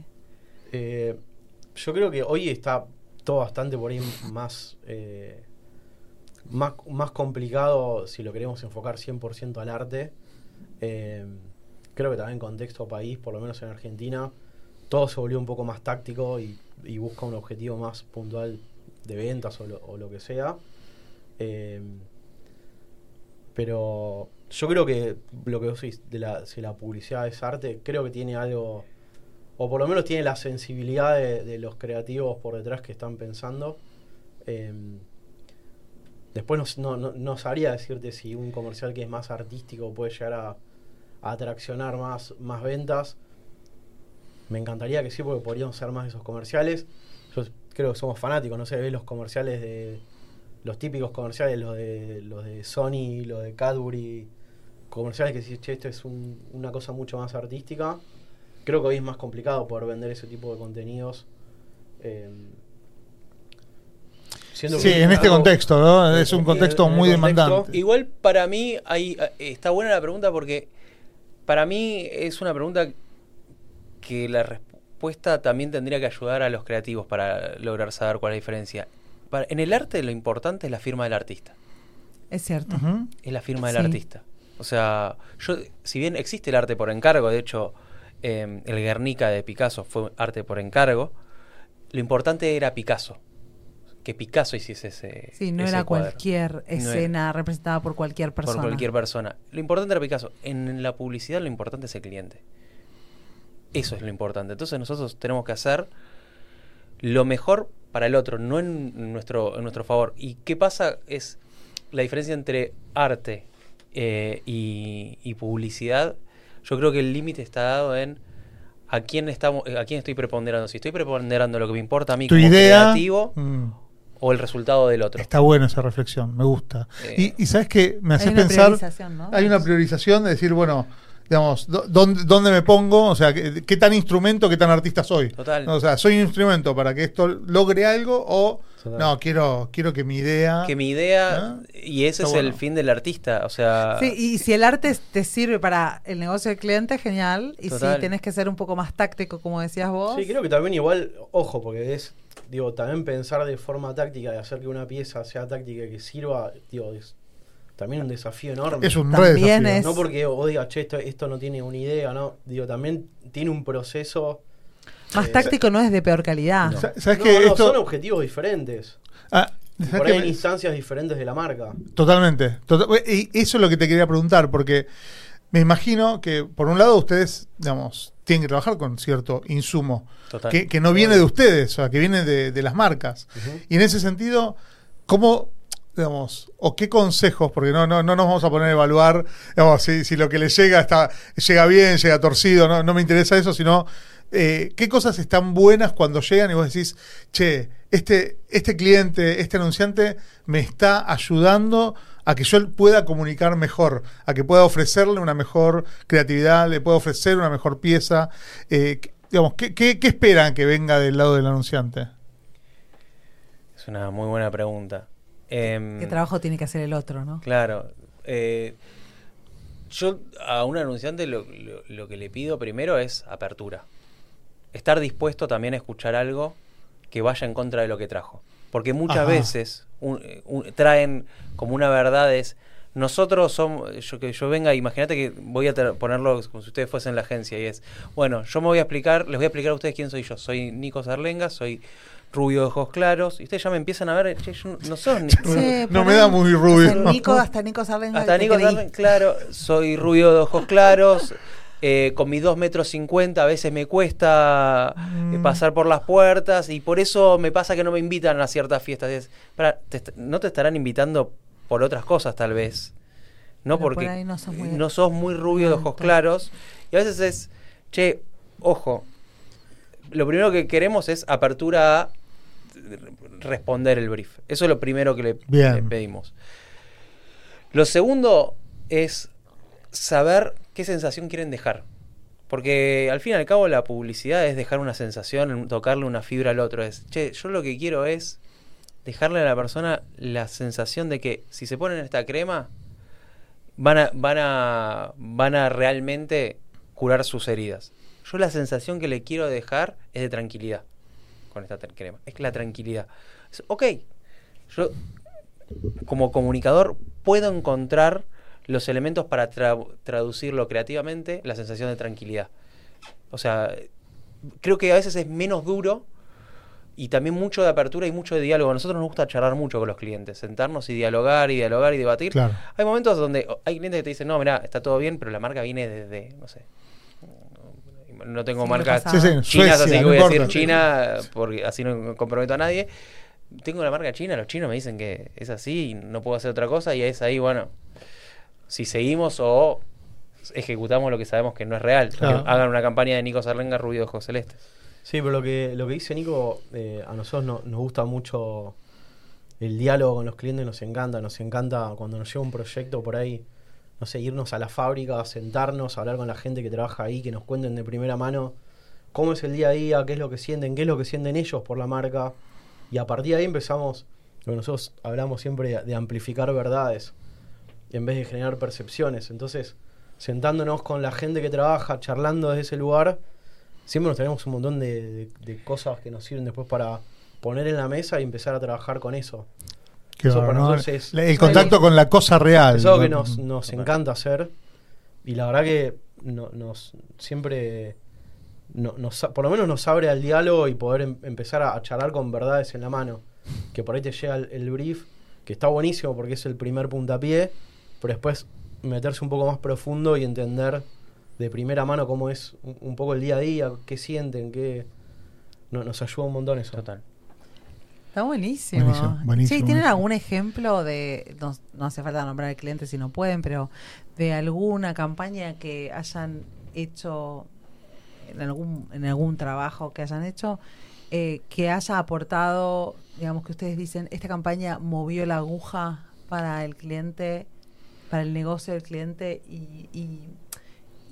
Eh, yo creo que hoy está todo bastante por ahí más, eh, más, más complicado si lo queremos enfocar 100% al arte. Eh, creo que también en contexto país, por lo menos en Argentina, todo se volvió un poco más táctico y, busca un objetivo más puntual de ventas o lo, o lo que sea. Eh, pero yo creo que lo que vos decís de la, si la publicidad es arte, creo que tiene algo, o por lo menos tiene la sensibilidad de, de los creativos por detrás que están pensando. Eh, después no, no, no, sabría decirte si un comercial que es más artístico puede llegar a, a atraccionar más, más ventas. Me encantaría que sí, porque podríamos ser más esos comerciales. Yo creo que somos fanáticos, no sé, ves los comerciales de. Los típicos comerciales, los de, los de Sony, los de Cadbury, comerciales que decís, che, esto es un- una cosa mucho más artística. Creo que hoy es más complicado poder vender ese tipo de contenidos. eh, siendo Sí, en este contexto, ¿no? Es un contexto muy contexto, demandante. Igual para mí hay, eh, está buena la pregunta porque para mí es una pregunta que la respuesta también tendría que ayudar a los creativos para lograr saber cuál es la diferencia. Para- en el arte lo importante es la firma del artista. Es cierto. Es la firma del Sí. artista. O sea, yo, si bien existe el arte por encargo, de hecho, eh, el Guernica de Picasso fue arte por encargo, lo importante era Picasso. Que Picasso hiciese ese. Sí, no ese era cuadro. cualquier No era. escena representada por cualquier persona. Por cualquier persona. Lo importante era Picasso. En la publicidad lo importante es el cliente. Eso es lo importante. Entonces nosotros tenemos que hacer lo mejor para el otro, no en nuestro, en nuestro favor. ¿Y qué pasa? Es la diferencia entre arte eh, y, y publicidad. Yo creo que el límite está dado en a quién estamos, a quién estoy preponderando. Si estoy preponderando lo que me importa a mí Tu como idea creativo mm, o el resultado del otro. está buena esa reflexión, me gusta. Eh, y, y sabes que me haces Hay una pensar, priorización, ¿no? hay una priorización de decir, bueno, digamos, ¿dónde, dónde me pongo? O sea, ¿qué, qué tan instrumento, qué tan artista soy? Total. O sea, ¿soy un instrumento para que esto logre algo o Total. no, quiero, quiero que mi idea... que mi idea y ese Está es el fin del artista o sea Sí, y si el arte te sirve para el negocio del cliente, genial. Y Total. si tenés que ser un poco más táctico, como decías vos. Sí, creo que también igual, ojo, porque es, digo, también pensar de forma táctica, de hacer que una pieza sea táctica y que sirva, digo, es también un desafío enorme. Es un re desafío. es- No porque vos digas, che, esto, esto no tiene una idea, ¿no? Digo, también tiene un proceso. Más eh, táctico no es de peor calidad. no. ¿Sabes No, que no, esto- son objetivos diferentes. Ah, Y ¿sabes por ahí en instancias diferentes de la marca. Totalmente. Tota- y eso es lo que te quería preguntar, porque me imagino que, por un lado, ustedes, digamos, tienen que trabajar con cierto insumo que, que no viene de ustedes, o sea, que viene de, de las marcas. Y en ese sentido, ¿cómo, digamos, o qué consejos, porque no, no, no nos vamos a poner a evaluar, digamos, si, si lo que le llega está, llega bien, llega torcido, no, no me interesa eso, sino eh, qué cosas están buenas cuando llegan y vos decís, che, este, este cliente, este anunciante me está ayudando a que yo pueda comunicar mejor, a que pueda ofrecerle una mejor creatividad, le pueda ofrecer una mejor pieza. Eh, qué- digamos, ¿qué, qué, qué esperan que venga del lado del anunciante? es una muy buena pregunta Em, ¿Qué trabajo tiene que hacer el otro, no? claro eh, yo a un anunciante lo, lo- lo que le pido primero es apertura estar dispuesto también a escuchar algo que vaya en contra de lo que trajo porque muchas Ajá. veces un- un- traen como una verdad es nosotros somos yo que yo venga imagínate que voy a ponerlo como si ustedes fuesen la agencia y es bueno yo me voy a explicar les voy a explicar a ustedes quién soy yo soy Nico Sarlenga soy rubio de ojos claros y ustedes ya me empiezan a ver che, yo no ni Sí, No me da muy rubio. Hasta Nico, hasta Nico Sarlenga hasta Nico creí. Sarlen- claro soy rubio de ojos claros eh, con mis 2 metros 50 a veces me cuesta eh, Mm. pasar por las puertas y por eso me pasa que no me invitan a ciertas fiestas. Es, te no te estarán invitando por otras cosas tal vez. No Pero porque no sos muy- no sos muy rubio de ojos claros. Y a veces es, che, ojo, lo primero que queremos es apertura a responder el brief. Eso es lo primero que le pedimos. Lo segundo es saber qué sensación quieren dejar. Porque al fin y al cabo la publicidad es dejar una sensación, tocarle una fibra al otro. Es, che, yo lo que quiero es dejarle a la persona la sensación de que si se ponen esta crema, van a, van a, van a realmente curar sus heridas. Yo la sensación que le quiero dejar es de tranquilidad. con esta crema. Es la tranquilidad. Es, ok, yo como comunicador puedo encontrar los elementos para tra- traducirlo creativamente, la sensación de tranquilidad. O sea, creo que a veces es menos duro y también mucho de apertura y mucho de diálogo. A nosotros nos gusta charlar mucho con los clientes, sentarnos y dialogar y dialogar y debatir. Claro. Hay momentos donde hay clientes que te dicen, no, mira, está todo bien, pero la marca viene desde, no sé, no tengo Sí, marcas Sí, sí, chinas, Suecia, así que voy a decir. China porque así no comprometo a nadie. Tengo la marca china, los chinos me dicen que es así y no puedo hacer otra cosa y es ahí, bueno, si seguimos o ejecutamos lo que sabemos que no es real. Claro. Hagan una campaña de Nico Sarlenga Rubio de Ojos Celestes. Sí, pero lo que, lo que dice Nico, eh, a nosotros no- nos gusta mucho el diálogo con los clientes, nos encanta, nos encanta cuando nos llega un proyecto por ahí, no sé, irnos a la fábrica, sentarnos, hablar con la gente que trabaja ahí, que nos cuenten de primera mano cómo es el día a día, qué es lo que sienten, qué es lo que sienten ellos por la marca. Y a partir de ahí empezamos, lo que nosotros hablamos siempre de amplificar verdades, en vez de generar percepciones. Entonces, sentándonos con la gente que trabaja, charlando desde ese lugar, siempre nos tenemos un montón de, de- de cosas que nos sirven después para poner en la mesa y empezar a trabajar con eso. Qué Eso bárbaro, para ¿no? nosotros es- el contacto con la cosa real. Es algo que ¿no? nos, nos Total. encanta hacer y la verdad que no- nos siempre, no- nos, por lo menos nos abre al diálogo y poder em- empezar a, a charlar con verdades en la mano. Que por ahí te llega el, el brief, que está buenísimo porque es el primer puntapié, pero después meterse un poco más profundo y entender de primera mano cómo es un, un poco el día a día, qué sienten, qué... no- nos ayuda un montón eso. Total. Está buenísimo. Buenísimo, buenísimo, Sí, ¿tienen buenísimo. algún ejemplo de, no, no hace falta nombrar al cliente si no pueden, pero de alguna campaña que hayan hecho en algún, en algún trabajo que hayan hecho, eh, que haya aportado, digamos que ustedes dicen, esta campaña movió la aguja para el cliente, para el negocio del cliente y, y,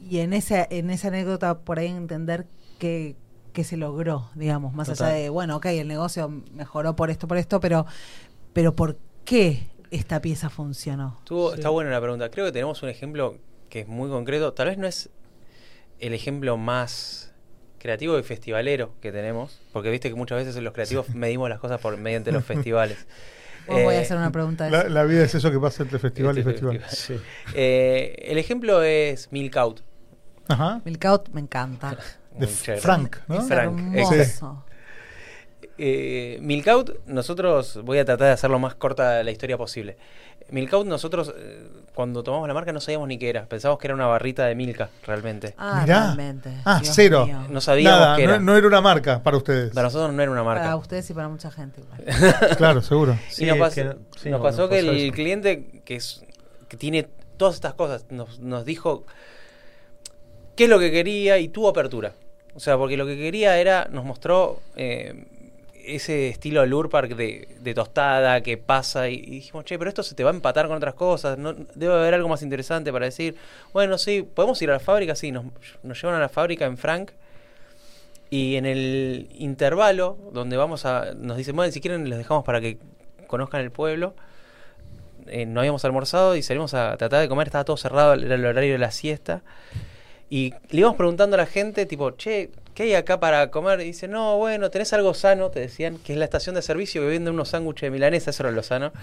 y en, esa, en esa anécdota por ahí entender que, que se logró, digamos, más Total. allá de, bueno, ok, el negocio mejoró por esto, por esto, pero, pero ¿por qué esta pieza funcionó? Sí. Está buena la pregunta. Creo que tenemos un ejemplo que es muy concreto. Tal vez no es el ejemplo más creativo y festivalero que tenemos, porque viste que muchas veces en los creativos medimos las cosas por mediante los festivales. Os voy a Eh, hacer una pregunta de La, eso. la vida es eso que pasa entre festival y Este festival. festival. Sí. Eh, el ejemplo es Milk Out. Ajá. Milk Out me encanta. De. Frank, ¿no? Es Frank, hermoso. Eh, nosotros, voy a tratar de hacerlo más corta la historia posible. Milk Out, nosotros, eh, cuando tomamos la marca, no sabíamos ni qué era. Pensábamos que era una barrita de Milka, realmente. Ah, Mirá. realmente. Ah, Dios cero. mío. No sabíamos Nada, qué era. no, no era una marca para ustedes. Para nosotros no era una marca. Para ustedes y para mucha gente igual. Claro, seguro. Sí, y nos, que- sí, pasó nos que pasó el eso. cliente que, es, que tiene todas estas cosas nos, nos dijo qué es lo que quería y tuvo apertura. O sea, porque lo que quería era, nos mostró eh, ese estilo Lure Park de, de tostada que pasa y, dijimos, che, pero esto se te va a empatar con otras cosas, no, debe haber algo más interesante para decir. Bueno, sí, podemos ir a la fábrica, sí, nos, nos llevan a la fábrica en Frank. Y en el intervalo, donde vamos a. Nos dicen, bueno, si quieren, les dejamos para que conozcan el pueblo. Eh, no habíamos almorzado y salimos a tratar de comer, estaba todo cerrado, era el horario de la siesta. Y le íbamos preguntando a la gente, tipo, che, ¿qué hay acá para comer? Y dice, no, bueno, tenés algo sano, te decían, que es la estación de servicio que venden unos sándwiches de milanesa, eso era lo sano.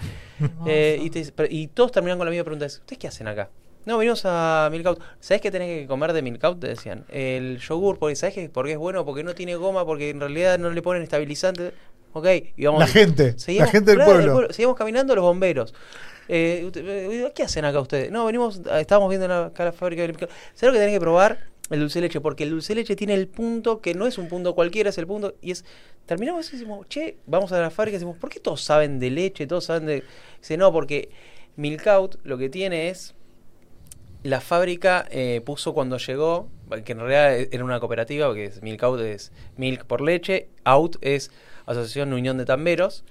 Eh, y, te- pero- y todos terminaban con la misma pregunta, ¿ustedes qué hacen acá? No, venimos a Milkout. ¿Sabés qué tenés que comer de Milkout? Te decían. El yogur, porque ¿sabés qué? Porque es bueno, porque no tiene goma, porque en realidad no le ponen estabilizante. Ok, y vamos. La gente, Seguimos- la gente del claro, pueblo. Seguimos caminando los bomberos. Eh, ¿Qué hacen acá ustedes? No, venimos, estábamos viendo la, acá la fábrica de Milkout. ¿Sabés lo que tenés que probar? El dulce leche, porque el dulce leche tiene el punto que no es un punto cualquiera, es el punto. Y es. Terminamos y decimos, che, vamos a la fábrica y decimos, ¿por qué todos saben de leche? Todos saben de. Dice, no, porque Milkout lo que tiene es la fábrica eh, puso cuando llegó, que en realidad era una cooperativa, porque es Milk Out es Milk por leche, Out es Asociación Unión de Tamberos,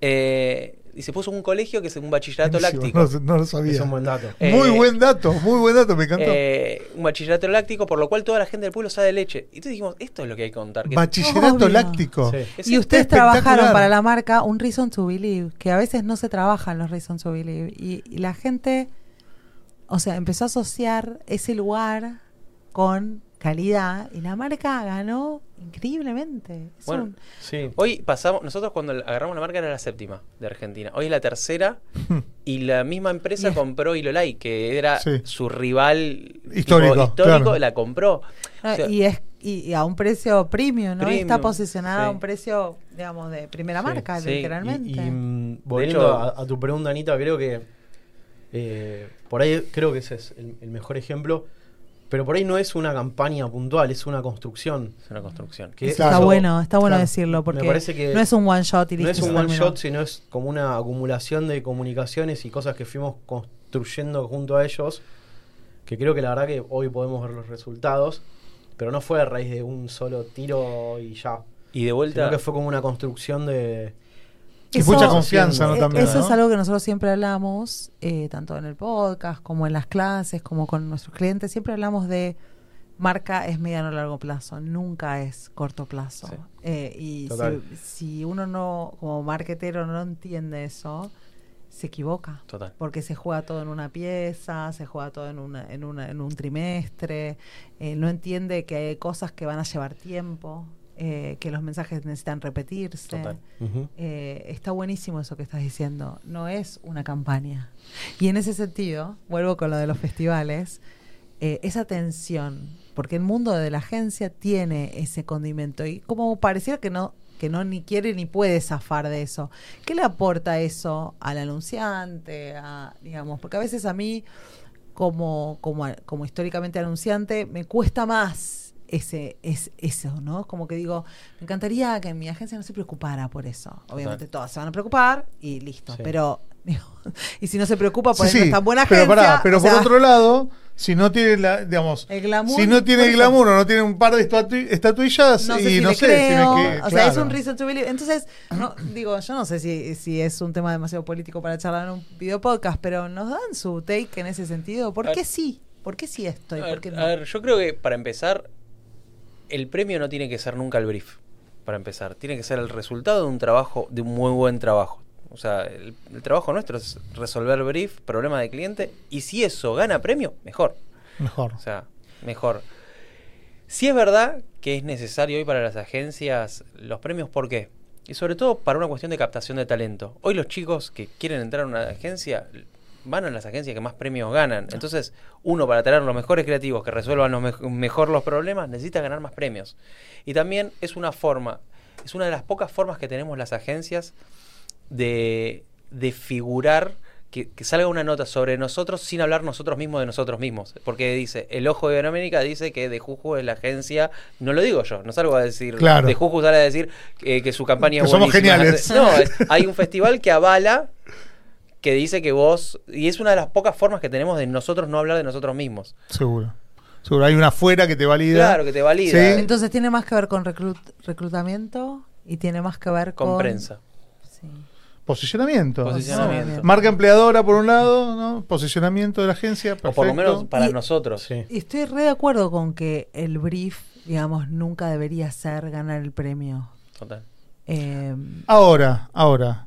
eh, y se puso un colegio que es un bachillerato Buenísimo, láctico. No, no lo sabía. Es un buen dato. Eh, muy buen dato, muy buen dato, me encantó. eh, un bachillerato láctico, por lo cual toda la gente del pueblo sabe de leche. Y entonces dijimos, esto es lo que hay que contar. que Bachillerato Obvio. láctico. Sí. Y ustedes trabajaron para la marca un Reason to Believe, que a veces no se trabajan los Reason to Believe. Y, y la gente, o sea, empezó a asociar ese lugar con calidad y la marca ganó increíblemente. Es Bueno, un- Sí. Hoy pasamos, nosotros cuando agarramos la marca era la séptima de Argentina. Hoy es la tercera y la misma empresa compró Ilolai, que era Sí. su rival tipo, Histórico, histórico, claro. la compró. no, O sea, y, es, y, y a un precio premium, ¿no? Premium, Está posicionada a un precio, digamos, de primera Sí, marca, literalmente. Y, y, mm, volviendo hecho- a, a tu pregunta, Anita, creo que eh, por ahí creo que ese es el, el mejor ejemplo. Pero por ahí no es una campaña puntual, es una construcción. es una construcción. Que Eso Claro. está bueno, está bueno Claro. decirlo, Me porque parece que no es un one shot y. No es un one terminó. shot, sino es como una acumulación de comunicaciones y cosas que fuimos construyendo junto a ellos. Que creo que la verdad que hoy podemos ver los resultados. Pero no fue a raíz de un solo tiro y ya. Y de vuelta, Sino que fue como una construcción de. Y mucha confianza, ¿no? También, Eso ¿no? es algo que nosotros siempre hablamos, eh, tanto en el podcast como en las clases, como con nuestros clientes. Siempre hablamos de marca es mediano o largo plazo, nunca es corto plazo. Sí. Eh, y si, si uno no, como marketero, no entiende eso, se equivoca. total. Porque se juega todo en una pieza, se juega todo en, una, en, una, en un trimestre, eh, no entiende que hay cosas que van a llevar tiempo, eh, que los mensajes necesitan repetirse. Total. Eh, está buenísimo eso que estás diciendo. No es una campaña. Y en ese sentido, vuelvo con lo de los festivales, eh, esa tensión, porque el mundo de la agencia tiene ese condimento y como pareciera que no que no ni quiere ni puede zafar de eso. ¿Qué le aporta eso al anunciante? A, digamos, porque a veces a mí como como como históricamente anunciante me cuesta más ese es eso, ¿no? Como que digo, me encantaría que mi agencia no se preocupara por eso. Obviamente todas se van a preocupar y listo, Sí. pero digo, y si no se preocupa por Sí, eso sí, es tan buena pero agencia, pará, pero por sea, otro lado, si no tiene la, digamos, El glamour, si no tiene el glamour o no tiene un par de estatu- estatuillas no sé y si no le sé creo, si me que- o sea, es un reason to believe. Entonces, no, digo, yo no sé si, si es un tema demasiado político para charlar en un video podcast, pero nos dan su take en ese sentido. ¿Por qué sí? ¿Por qué sí esto y A por a ver, yo creo que para empezar, el premio no tiene que ser nunca el brief. Para empezar, tiene que ser el resultado de un trabajo, de un muy buen trabajo. O sea, el, el trabajo nuestro es resolver brief, problema de cliente, y si eso gana premio, mejor. Mejor. O sea, mejor. Sí es verdad que es necesario hoy para las agencias los premios, ¿por qué? Y sobre todo para una cuestión de captación de talento. Hoy los chicos que quieren entrar a una agencia van a las agencias que más premios ganan. Entonces, uno para tener los mejores creativos que resuelvan los mej- mejor los problemas necesita ganar más premios. Y también es una forma, es una de las pocas formas que tenemos las agencias de, de figurar, que, que salga una nota sobre nosotros sin hablar nosotros mismos de nosotros mismos. Porque dice, el ojo de Iberoamérica dice que de Juju es la agencia, no lo digo yo, no salgo a decir, Claro. de Juju sale a decir eh, que su campaña Que es somos buenísima. geniales. No, es- hay un festival que avala que dice que vos, y es una de las pocas formas que tenemos de nosotros no hablar de nosotros mismos. Seguro. Seguro. Hay una afuera que te valida. Claro, que te valida. Sí. Entonces tiene más que ver con reclut- reclutamiento y tiene más que ver con... con prensa. Sí. Posicionamiento. Posicionamiento. ¿no? Marca empleadora por un lado, ¿no? Posicionamiento de la agencia. O por lo menos para Y- nosotros. Sí. Y estoy re de acuerdo con que el brief, digamos, nunca debería ser ganar el premio. Total. Eh, Ahora, ahora.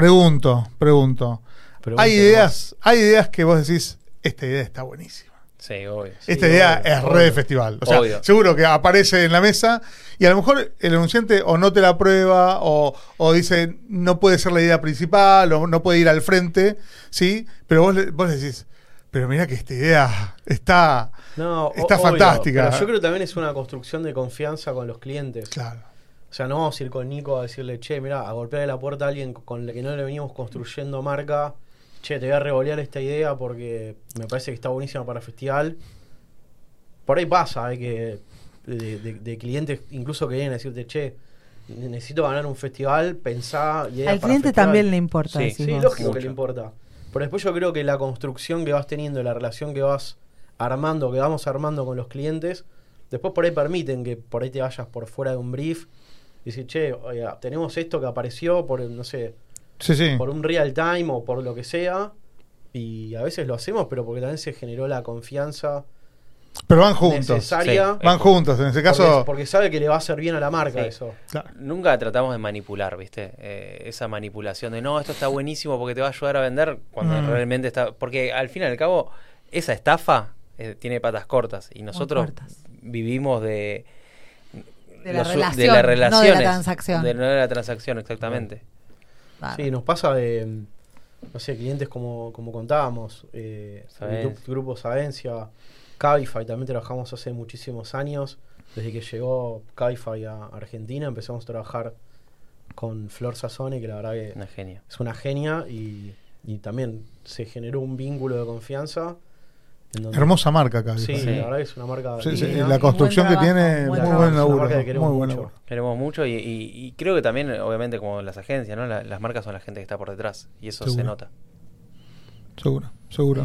Pregunto, pregunto. Pregunta Hay ideas, hay ideas que vos decís, esta idea está buenísima. Sí, obvio. Esta idea obvio, es obvio. re de festival. O sea, Obvio. seguro que aparece en la mesa y a lo mejor el anunciante o no te la prueba o, o dice no puede ser la idea principal o no puede ir al frente, ¿sí? Pero vos, vos decís, pero mira que esta idea está... No, Está fantástica. pero yo creo que también es una construcción de confianza con los clientes. Claro. O sea, no vamos a ir con Nico a decirle, che, mira, a golpearle la puerta a alguien con el que no le venimos construyendo marca. Che, te voy a revolear esta idea porque me parece que está buenísima para festival. Por ahí pasa, eh, que de, de- de clientes incluso que vienen a decirte, che, necesito ganar un festival, pensá. ideas al para cliente festival". también le importa. Sí, Sí, lógico que Mucho. le importa. Pero después yo creo que la construcción que vas teniendo, la relación que vas armando, que vamos armando con los clientes, después por ahí permiten que por ahí te vayas por fuera de un brief decir, che, oye, tenemos esto que apareció por, no sé, Sí, sí. por un real time o por lo que sea. Y a veces lo hacemos, pero porque también se generó la confianza Pero van juntos. necesaria. Sí. Van juntos. En ese caso... Porque, porque sabe que le va a hacer bien a la marca Sí. eso. Claro. Nunca tratamos de manipular, ¿viste? Eh, esa manipulación de no, esto está buenísimo porque te va a ayudar a vender cuando Mm. realmente está. Porque al fin y al cabo, esa estafa eh, tiene patas cortas y nosotros cortas. vivimos de... De la los- relación, de las no de la transacción. De, no de la transacción, exactamente. Claro. Sí, nos pasa de, no sé, clientes como, como contábamos, eh, Sabencia. gru- Grupo Savencia, Cabify, también trabajamos hace muchísimos años. Desde que llegó Cabify a Argentina empezamos a trabajar con Flor Sassone, que la verdad que Una genia. es una genia y, y también se generó un vínculo de confianza. Donde- Hermosa marca acá. Sí, dijo. la verdad es una marca Sí, sí, la construcción que trabajo, tiene, buen muy trabajo. buen Es una laburo. marca que queremos Muy buen laburo. Queremos mucho y, y- y creo que también, obviamente, como las agencias, ¿no? La- las marcas son la gente que está por detrás y eso se nota. Seguro, seguro.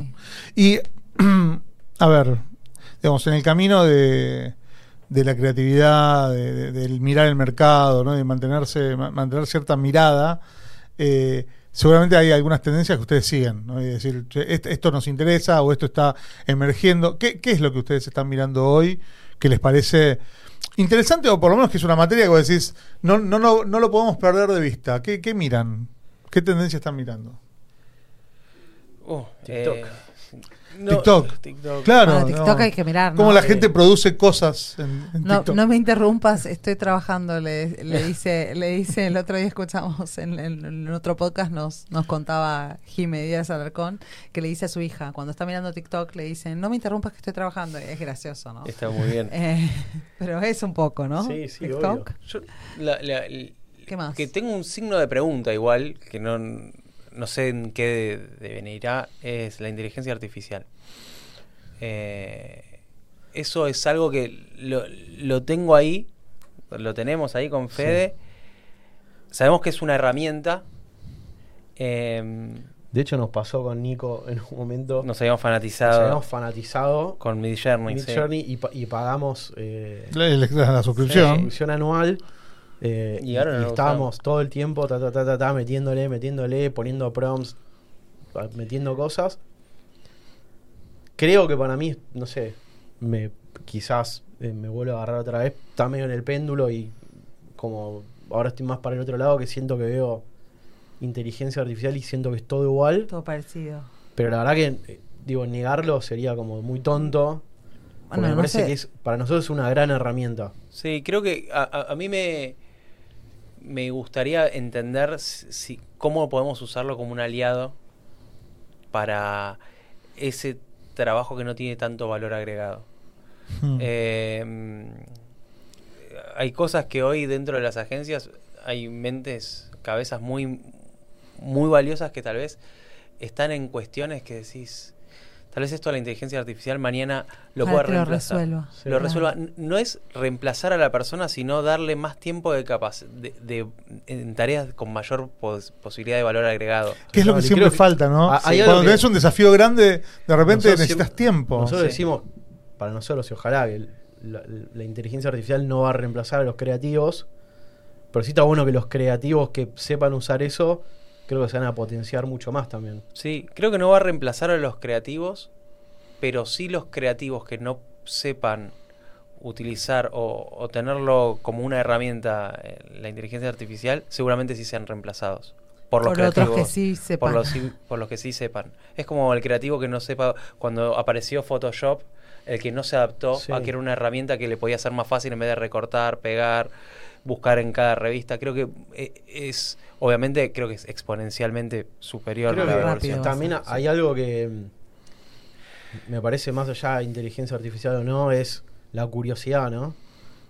Sí. Y, a ver, digamos, en el camino de, de la creatividad, de, de- del mirar el mercado, ¿no? de mantenerse, ma- mantener cierta mirada, eh, seguramente hay algunas tendencias que ustedes siguen, ¿no? Y decir, "Che, est- esto nos interesa o esto está emergiendo. ¿Qué, ¿Qué es lo que ustedes están mirando hoy que les parece interesante o por lo menos que es una materia que vos decís, no, no, no, no lo podemos perder de vista? ¿Qué, qué miran? ¿Qué tendencia están mirando? Uh, TikTok. eh, no, TikTok. TikTok. Claro. Bueno, TikTok no. hay que mirar, Cómo ¿no? la Sí. gente produce cosas en, en No, TikTok. no me interrumpas, estoy trabajando, le, le dice, le dice, el otro día escuchamos en, en- en otro podcast, nos, nos contaba Jimé Díaz Alarcón, que le dice a su hija, cuando está mirando TikTok, le dice, no me interrumpas que estoy trabajando, es gracioso, ¿no? Está muy bien. Eh, pero es un poco, ¿no? Sí, sí, TikTok. Yo, la- la- ¿Qué más? Que tengo un signo de pregunta igual, que no, no sé en qué de- devenirá, es la inteligencia artificial. Eh, eso es algo que lo, lo tengo ahí, lo tenemos ahí con Fede. Sabemos que es una herramienta. eh, De hecho, nos pasó con Nico en un momento. nos habíamos nos fanatizado habíamos fanatizado con Midjourney. sí. Midjourney y, pa- y pagamos eh, La, la- la la suscripción. suscripción anual. Eh, Y y, ahora no y estábamos todo el tiempo ta, ta, ta, ta, ta, metiéndole, metiéndole, poniendo prompts, metiendo cosas. Creo que para mí, no sé, me quizás eh, me vuelvo a agarrar otra vez. Está medio en el péndulo y como ahora estoy más para el otro lado que siento que veo inteligencia artificial y siento que es todo igual. Todo parecido. Pero la verdad que, eh, digo, negarlo sería como muy tonto. Bueno, me no parece sé. que es, para nosotros es una gran herramienta. Sí, creo que a, a- a mí me, me gustaría entender si, cómo podemos usarlo como un aliado para ese trabajo que no tiene tanto valor agregado. Mm. Eh, hay cosas que hoy dentro de las agencias hay mentes, cabezas muy, muy valiosas que tal vez están en cuestiones que decís, tal vez esto de la inteligencia artificial mañana lo pueda que lo reemplazar. resuelva. Sí. Lo Claro. resuelva. No es reemplazar a la persona, sino darle más tiempo de capac de, de- en tareas con mayor pos- posibilidad de valor agregado. ¿Qué es lo No, que y siempre que- falta, no? Sí. Cuando que- tenés un desafío grande, de repente necesitas siempre- tiempo. Nosotros Sí. decimos, para nosotros, y ojalá que la, la inteligencia artificial no va a reemplazar a los creativos, pero sí está bueno que los creativos que sepan usar eso, creo que se van a potenciar mucho más también. Sí, creo que no va a reemplazar a los creativos, pero sí los creativos que no sepan utilizar o, o tenerlo como una herramienta eh, la inteligencia artificial, seguramente sí sean reemplazados. Por los Por otros creativos. que sí sepan. por los, sí- por los que sí sepan. Es como el creativo que no sepa, cuando apareció Photoshop, el que no se adaptó Sí. a que era una herramienta que le podía ser más fácil en vez de recortar, pegar, buscar en cada revista. Creo que eh, es, obviamente, creo que es exponencialmente superior Creo a la que rápido. también Sí. hay algo que mm, me parece más allá de inteligencia artificial o no, es la curiosidad, ¿no?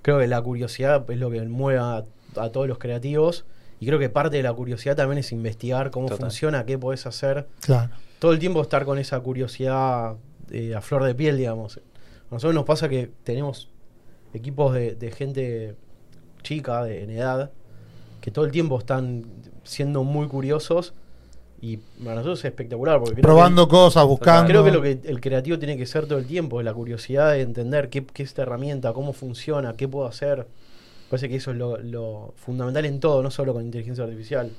Creo que la curiosidad es lo que mueve a, a todos los creativos y creo que parte de la curiosidad también es investigar cómo Total. funciona, qué podés hacer. Claro. todo el tiempo estar con esa curiosidad eh, a flor de piel, digamos. A nosotros nos pasa que tenemos equipos de, de gente chica, de, en edad, que todo el tiempo están siendo muy curiosos y para nosotros es espectacular. Porque Probando que, cosas, buscando. Creo que lo que el creativo tiene que ser todo el tiempo, es la curiosidad de entender qué, qué es esta herramienta, cómo funciona, qué puedo hacer. Parece que eso es lo, lo fundamental en todo, no solo con inteligencia artificial.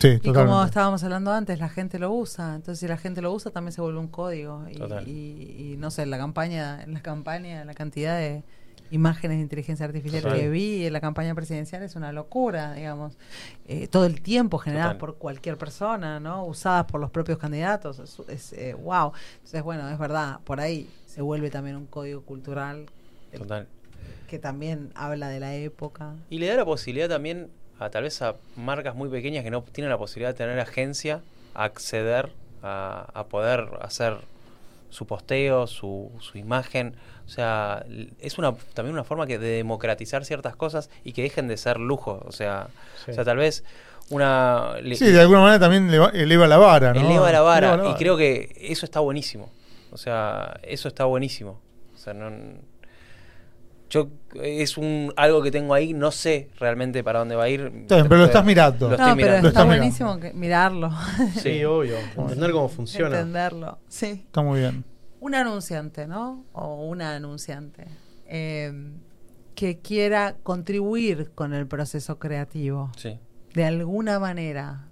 Sí, Y como estábamos hablando antes, la gente lo usa. Entonces, si la gente lo usa, también se vuelve un código. Y, y- y, no sé, en la campaña, en la campaña, la cantidad de imágenes de inteligencia artificial Total. que vi en la campaña presidencial es una locura, digamos. Eh, todo el tiempo generadas Total. por cualquier persona, ¿no? Usadas por los propios candidatos. Es, es, eh, wow. Entonces, bueno, es verdad, por ahí se vuelve también un código cultural Total. que también habla de la época. Y le da la posibilidad también a tal vez a marcas muy pequeñas que no tienen la posibilidad de tener agencia a acceder a, a poder hacer su posteo, su, su imagen. O sea, es una también una forma que de democratizar ciertas cosas y que dejen de ser lujo. O sea, Sí. o sea tal vez una... le- Sí, de alguna manera también leva- eleva la vara, ¿no? eleva la vara. Eleva la Y creo que eso está buenísimo. O sea, eso está buenísimo. O sea, no. Yo es un algo que tengo ahí, no sé realmente para dónde va a ir. Pero lo estás mirando. Lo No, estoy pero mirando. Está buenísimo que- mirarlo, Sí, obvio. Entender cómo funciona. entenderlo. Sí. Está muy bien. Un anunciante, ¿no? O una anunciante eh, que quiera contribuir con el proceso creativo Sí. de alguna manera.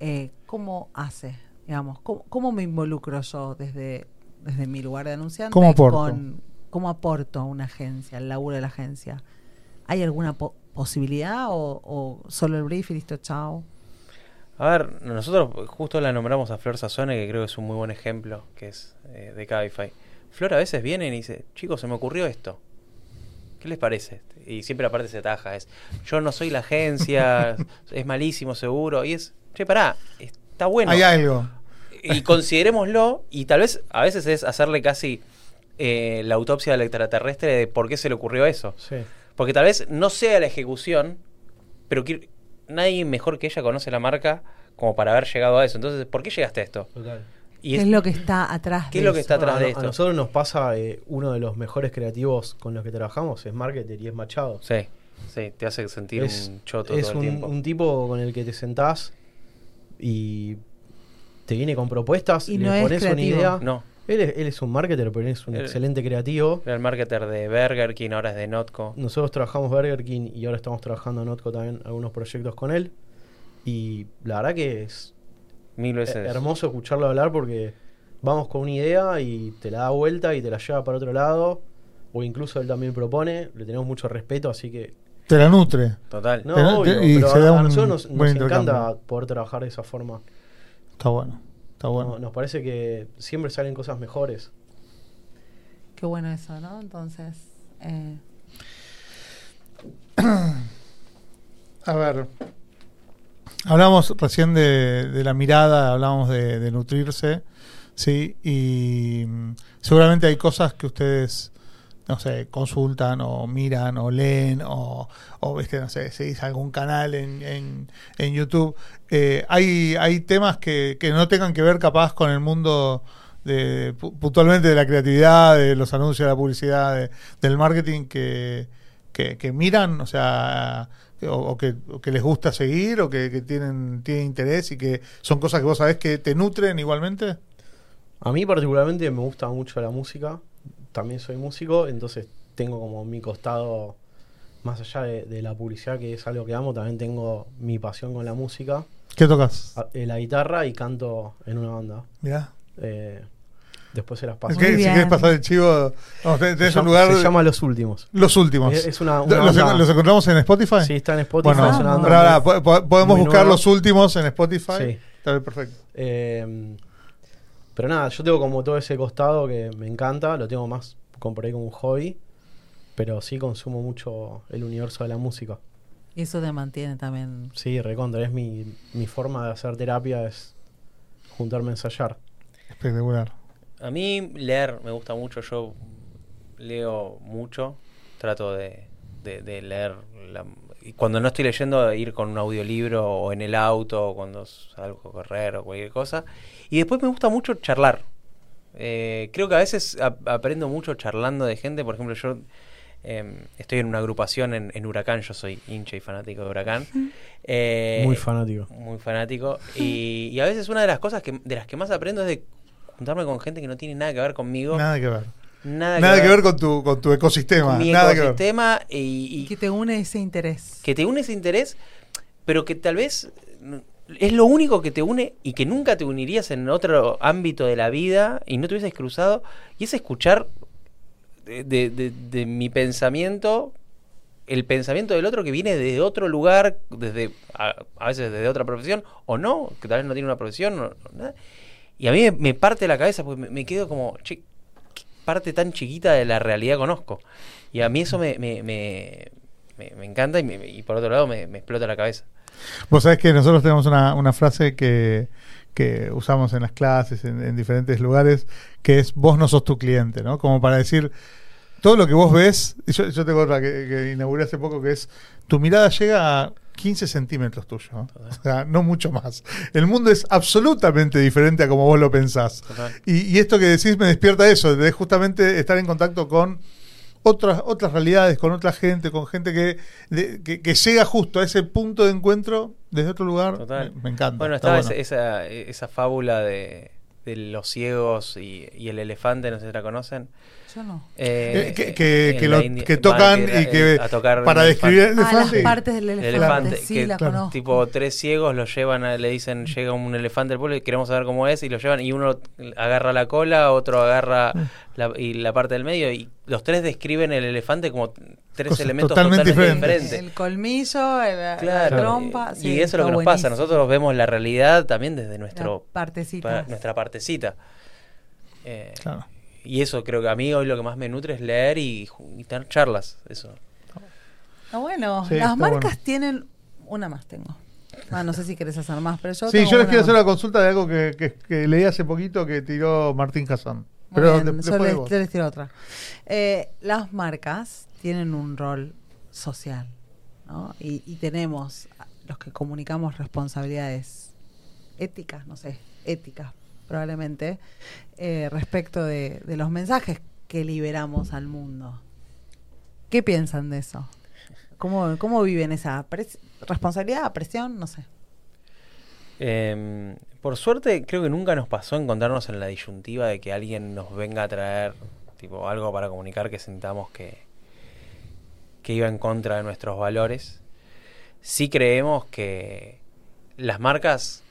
eh, ¿Cómo hace? Digamos, ¿cómo, cómo me involucro yo desde, desde mi lugar de anunciante? ¿Cómo aporto? con- ¿Cómo aporto a una agencia, al laburo de la agencia? ¿Hay alguna po- posibilidad o, o solo el brief y listo, chao? A ver, nosotros justo la nombramos a Flor Sazone, que creo que es un muy buen ejemplo, que es eh, de Cabify. Flor a veces viene y dice, chicos, se me ocurrió esto. ¿Qué les parece? Y siempre aparte se taja, es, yo no soy la agencia, es malísimo seguro, y es, che, pará, está bueno. Hay algo. y considerémoslo, y tal vez a veces es hacerle casi eh, la autopsia del extraterrestre de por qué se le ocurrió eso. Sí. Porque tal vez no sea la ejecución, pero que- nadie mejor que ella conoce la marca como para haber llegado a eso. Entonces, ¿por qué llegaste a esto? Total. Y ¿Qué es, lo que está atrás ¿Qué de es lo que está atrás a, de a esto? nosotros nos pasa eh, uno de los mejores creativos con los que trabajamos es marketer y es Machado. Sí, sí, te hace sentir es un choto es todo el un, tiempo. un tipo con el que te sentás y te viene con propuestas Y no le es pones una creativo. idea. No, Él, es, él es un marketer, pero él es un excelente creativo. era el marketer de Burger King, ahora es de Notco. Nosotros trabajamos Burger King y ahora estamos trabajando en Notco también algunos proyectos con él. Y la verdad que es Mil veces. hermoso escucharlo hablar porque vamos con una idea y te la da vuelta y te la lleva para otro lado. O incluso él también propone, le tenemos mucho respeto, así que Te la nutre. Total. No, Te- obvio, te- y pero se a, da a un nosotros nos, encanta poder trabajar de esa forma. Está bueno. Está bueno. No- nos parece que siempre salen cosas mejores. Qué bueno eso, ¿no? Entonces, eh, A ver. Hablamos recién de, de la mirada, hablamos de, de nutrirse, ¿sí? Y mm, seguramente hay cosas que ustedes, no sé, consultan o miran o leen o, o ¿viste? no sé, seguís algún canal en, en, en YouTube. Eh, hay, hay temas que, que no tengan que ver capaz con el mundo de, pu- puntualmente de la creatividad, de los anuncios, de la publicidad, de- del marketing que, que, miran, o sea, o, que, o que les gusta seguir, o que, que tienen, tienen interés y que son cosas que vos sabés que te nutren igualmente. A mí particularmente me gusta mucho la música. También soy músico, entonces tengo como mi costado, más allá de, de la publicidad, que es algo que amo, también tengo mi pasión con la música, ¿Qué tocas? a- eh, la guitarra y canto en una banda. Mirá. Eh, después se las Es paso. que Muy si quieres pasar el chivo, vamos, tenés Se un llama- lugar. se llama Los Últimos. Los últimos. Es, es una, una ¿Los, banda- los encontramos en Spotify? Sí, está en Spotify. Bueno, podemos buscar los últimos en Spotify. Sí. Está bien, perfecto. Eh, pero nada, yo tengo como todo ese costado que me encanta, lo tengo más como por ahí como un hobby, pero sí consumo mucho el universo de la música. y eso te mantiene también. Sí, recontra, es mi, mi forma de hacer terapia, es juntarme a ensayar. Espectacular. A mí leer me gusta mucho, yo leo mucho, trato de, de- de leer, la- y cuando no estoy leyendo, ir con un audiolibro o en el auto, o cuando salgo a correr o cualquier cosa. Y después me gusta mucho charlar. Eh, creo que a veces ap- aprendo mucho charlando de gente, por ejemplo, yo eh, estoy en una agrupación en, en Huracán, yo soy hincha y fanático de Huracán. Eh, Muy fanático. muy fanático. Y, y a veces una de las cosas que, de las que más aprendo es de juntarme con gente que no tiene nada que ver conmigo. Nada que ver. Nada, Nada que ver con tu, con tu ecosistema. con mi Nada que ver. ecosistema y, y que te une ese interés. que te une ese interés, pero que tal vez es lo único que te une y que nunca te unirías en otro ámbito de la vida y no te hubieses cruzado. Y es escuchar de, de- mi pensamiento el pensamiento del otro que viene de otro lugar, desde a, a veces desde otra profesión, o no, que tal vez no tiene una profesión, y a mí me, parte la cabeza porque me, quedo como, che, ¿qué, parte tan chiquita de la realidad conozco. Y a mí eso me, me, encanta y, y por otro lado me explota la cabeza. Vos sabés que nosotros tenemos una, una frase que, que usamos en las clases, en, en diferentes lugares, que es vos no sos tu cliente, ¿no? Como para decir, todo lo que vos ves, yo, yo tengo otra que, que inauguré hace poco, que es, tu mirada llega a 15 centímetros tuyo, ¿no? o sea, no mucho más. El mundo es absolutamente diferente a como vos lo pensás. Y, y esto que decís me despierta eso, de justamente estar en contacto con otras, otras realidades, con otra gente, con gente que, de- que, que llega justo a ese punto de encuentro desde otro lugar. Total. Me, me encanta. Bueno, estaba bueno. esa, esa, esa fábula de, de los ciegos y, y el elefante, no sé si la conocen. Yo no. Eh, Eh, que, lo- India- que tocan y que eh, a tocar para describir el Ah, las elefante. partes del El elefante. Sí, que, la claro, conozco. Tipo, tres ciegos lo llevan, a- le dicen, llega un elefante al pueblo y queremos saber cómo es, y lo llevan, y uno agarra la cola, otro agarra la, y la parte del medio, y los tres describen el elefante como tres Cosas elementos totalmente totalmente, diferentes. diferentes. El colmo, el, la trompa. y- sí, y eso es lo que nos pasa. Nosotros vemos la realidad también desde nuestro La partecita. pa- nuestra partecita. Eh, Claro. Y eso creo que a mí hoy lo que más me nutre es leer y, tener charlas. Eso. Está bueno. Sí, Las está marcas bueno. tienen. Una más tengo. Ah, no sé si querés hacer más, pero yo. Sí, tengo yo les quiero hacer una consulta de algo que, que- que leí hace poquito que tiró Martín Hassan. Pero bien, de- yo les, vos. yo les tiro otra. Eh, las marcas tienen un rol social, ¿no? Y, y tenemos los que comunicamos responsabilidades éticas, no sé, éticas probablemente, eh, respecto de, los mensajes que liberamos al mundo. ¿Qué piensan de eso? ¿Cómo, cómo viven esa responsabilidad, presión? No sé. Eh, por suerte, creo que nunca nos pasó encontrarnos en la disyuntiva de que alguien nos venga a traer tipo algo para comunicar que sintamos que, que iba en contra de nuestros valores. Sí creemos que las marcas.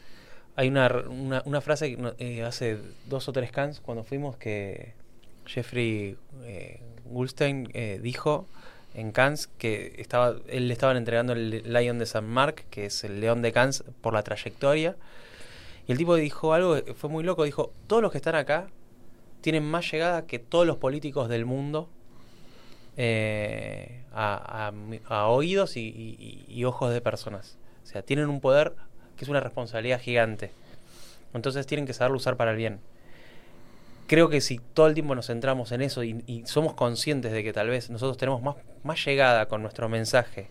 Hay una, una, una frase que eh, hace dos o tres cans cuando fuimos que Jeffrey eh, eh, dijo en Cannes que estaba, él le estaban entregando el Lion de San Marc, que es el león de Cannes, por la trayectoria. Y el tipo dijo algo que fue muy loco, dijo, todos los que están acá tienen más llegada que todos los políticos del mundo eh, a, oídos y- y ojos de personas. O sea, tienen un poder que es una responsabilidad gigante. Entonces tienen que saberlo usar para el bien. Creo que si todo el tiempo nos centramos en eso y, y somos conscientes de que tal vez nosotros tenemos más, más llegada con nuestro mensaje,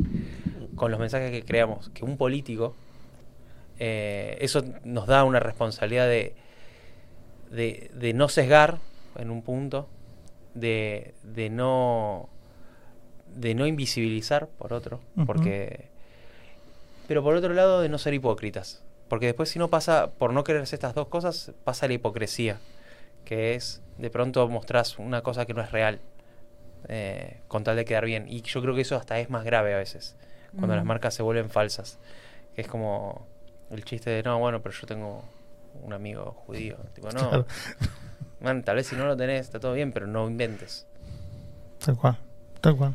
con los mensajes que creamos, que un político, eh, eso nos da una responsabilidad de, de, de no sesgar en un punto, de, de no de no invisibilizar por otro, porque pero por otro lado de no ser hipócritas, porque después si no pasa por no querer hacer estas dos cosas pasa la hipocresía, que es de pronto mostrás una cosa que no es real eh, con tal de quedar bien y yo creo que eso hasta es más grave a veces cuando Mm. las marcas se vuelven falsas, que es como el chiste de no bueno pero yo tengo un amigo judío, tipo no Claro. Man, tal vez si no lo tenés, está todo bien, pero no inventes. Tal cual. Tal cual.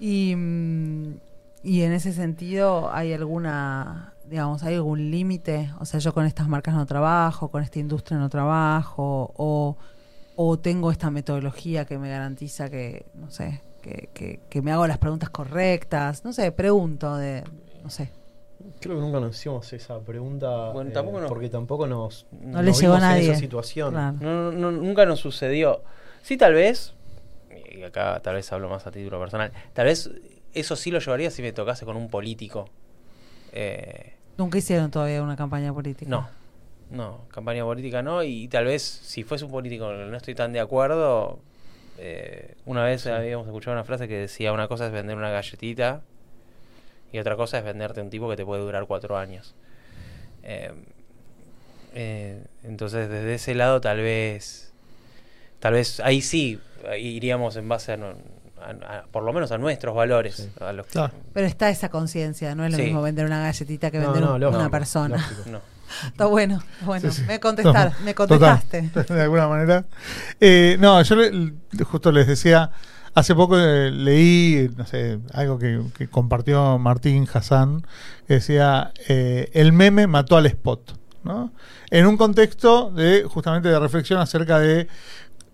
Y, mm, y en ese sentido, ¿hay alguna, digamos, hay algún límite? O sea, yo con estas marcas no trabajo, con esta industria no trabajo, o, o tengo esta metodología que me garantiza que, no sé, que, que, que me hago las preguntas correctas. No sé, pregunto de, no sé. Creo que nunca nos hicimos esa pregunta. Bueno, eh, tampoco nos- Porque tampoco nos. No nos le llegó a vimos en nadie. esa situación. Claro. No, no, nunca nos sucedió. Sí, tal vez, y acá tal vez hablo más a título personal, tal vez eso sí lo llevaría si me tocase con un político. Eh, Nunca hicieron todavía una campaña política. no, no, campaña política no, y tal vez si fuese un político con el que no estoy tan de acuerdo, eh, una vez habíamos escuchado una frase que decía, una cosa es vender una galletita y otra cosa es venderte un tipo que te puede durar cuatro años. Eh, eh, entonces desde ese lado tal vez, tal vez ahí sí iríamos en base a, no- a- a- por lo menos a nuestros valores. Sí. a los que- Claro. Pero está esa conciencia, no es lo Sí. mismo vender una galletita que No, vender no, un- lógico, una persona. no. Está bueno, está bueno. Sí, sí. Me contestaron, No, me total. contestaste. de alguna manera. Eh, no, yo le- le- justo les decía, hace poco eh, leí, no sé, algo que, que compartió Martín Hassan, que decía, eh, el meme mató al spot, ¿no? En un contexto de justamente de reflexión acerca de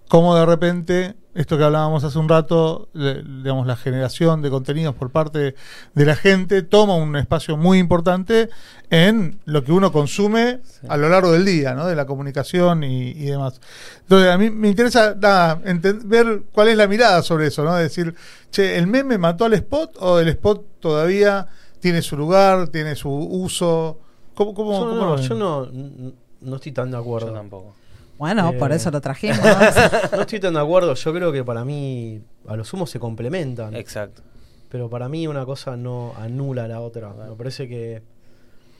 cómo de repente, esto que hablábamos hace un rato, le- digamos, la generación de contenidos por parte de la gente toma un espacio muy importante en lo que uno consume a lo largo del día, ¿no? De la comunicación y, y demás. Entonces, a mí me interesa nada, ver cuál es la mirada sobre eso, ¿no? Decir, che, ¿el meme mató al spot o el spot todavía tiene su lugar, tiene su uso? ¿Cómo, cómo, Yo, cómo no, yo no, estoy tan de acuerdo. Yo tampoco. Bueno, Eh. por eso lo trajimos. No estoy tan de acuerdo. Yo creo que para mí, a lo sumo se complementan. Exacto. Pero para mí una cosa no anula a la otra. Me parece que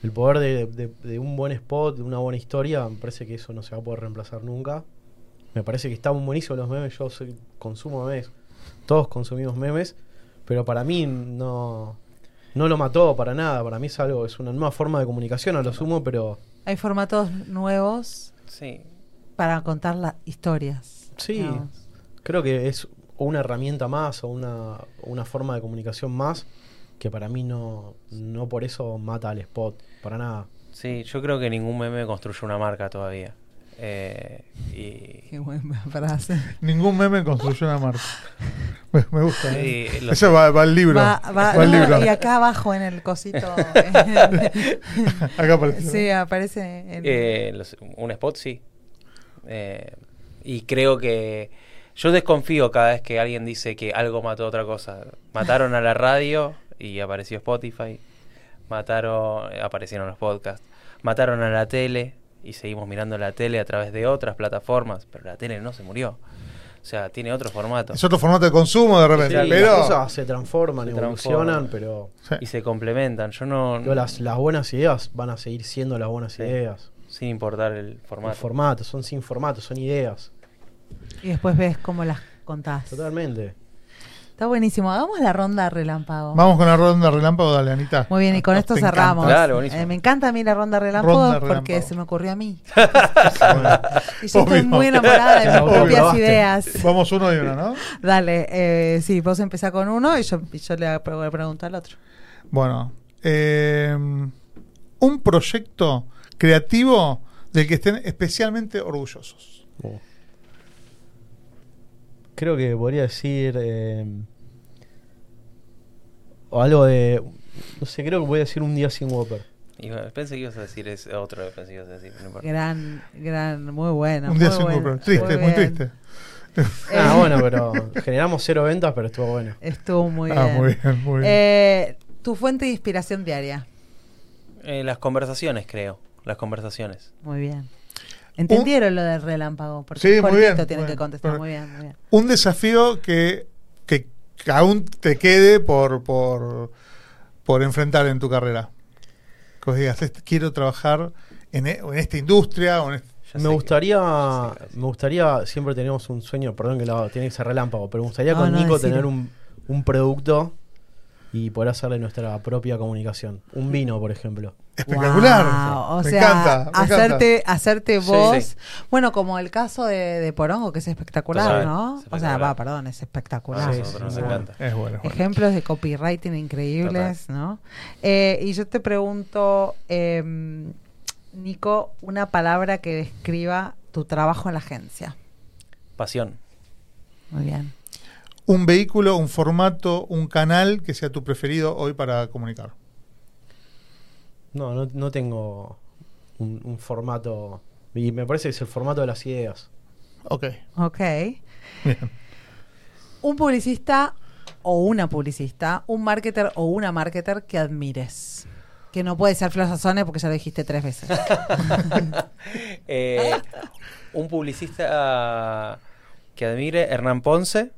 el poder de, de- de un buen spot, de una buena historia, me parece que eso no se va a poder reemplazar nunca. Me parece que están buenísimos los memes. Yo soy, consumo memes. Todos consumimos memes. Pero para mí no, no lo mató para nada. Para mí es algo, es una nueva forma de comunicación a lo sumo, pero Hay formatos nuevos Sí. Para contar las historias. Sí. digamos. creo que es una herramienta más o una, una forma de comunicación más que para mí no, no por eso mata al spot, para nada. Sí, yo creo que ningún meme construye una marca todavía. Eh, y Qué buena frase. Ningún meme construyó una marca. Me, me gusta. Sí, ¿eh? lo- Eso va, va al libro. Va- va- Va al no, libro. y acá abajo en el cosito. Acá aparece. sí, aparece. En, Eh, los- un spot sí. Eh, y creo que yo desconfío cada vez que alguien dice que algo mató a otra cosa. Mataron a la radio y apareció Spotify. Mataron, aparecieron los podcasts. Mataron a la tele y seguimos mirando la tele a través de otras plataformas, pero la tele no se murió. O sea, tiene otro formato. Es otro formato de consumo de repente. Sí, pero. las cosas se transforman, Se evolucionan, transforman. pero Sí. Y se complementan. Yo no. pero las, las buenas ideas van a seguir siendo las buenas Sí. ideas. Sin importar el formato. formatos, son sin formatos, son ideas. y después ves cómo las contás. Totalmente. Está buenísimo. Hagamos la ronda relámpago. Vamos con la ronda relámpago, dale, Anita. Muy bien, y con esto cerramos. Claro, buenísimo. Eh, me encanta a mí la ronda relámpago Ronda porque relámpago. se me ocurrió a mí. Y yo estoy muy enamorada de mis Obvio, propias ideas. Vamos uno y uno, ¿no? Dale, eh, sí, vos empezás con uno y yo, y yo le pre- pregunto al otro. Bueno. eh, un proyecto creativo del que estén especialmente orgullosos. oh. Creo que podría decir eh, o algo de no sé, creo que voy a decir un día sin Whopper. Y bueno, pensé que ibas a decir es otro, pensé que ibas a decir. no importa. Gran, gran, muy bueno. un día muy sin bueno, Whopper. Triste, muy, triste. Ah, Eh, bueno, pero generamos cero ventas, pero estuvo bueno. Estuvo muy ah, bien. muy bien, muy bien. Eh, tu fuente de inspiración diaria. Eh, las conversaciones, creo. Las conversaciones. Muy bien. ¿Entendieron lo del relámpago? Porque Sí, muy bien, tienen muy que contestar. Muy bien, muy bien. un desafío que, que, que aún te quede por, por, por enfrentar en tu carrera. Que vos digas, "Este- quiero trabajar en, e- en esta industria o en este-". Ya Me gustaría, que- me gustaría, siempre tenemos un sueño, perdón que lo, tiene que ser relámpago, pero me gustaría No, con no, Nico tener un, un producto y poder hacerle nuestra propia comunicación. Un vino, por ejemplo. Espectacular. Wow, O me sea, encanta. me encanta. hacerte, hacerte Sí, sí. Bueno, como el caso de, de Porongo, que es espectacular, Total, ¿no? O sea, espectacular. va, perdón, es espectacular. A Sí, sí, nos encanta. Es bueno. es bueno. Ejemplos de copywriting increíbles, ¿no? Eh, y yo te pregunto, em, Nico, una palabra que describa tu trabajo en la agencia. Pasión. Muy bien. Un vehículo, un formato, un canal que sea tu preferido hoy para comunicar. No, no, no tengo un, un formato. Y me parece que es el formato de las ideas. Ok. Ok. Bien. Un publicista o una publicista, un marketer o una marketer que admires. Que no puede ser Flor Sazone porque ya lo dijiste tres veces. Eh, un publicista que admire, Hernán Ponce.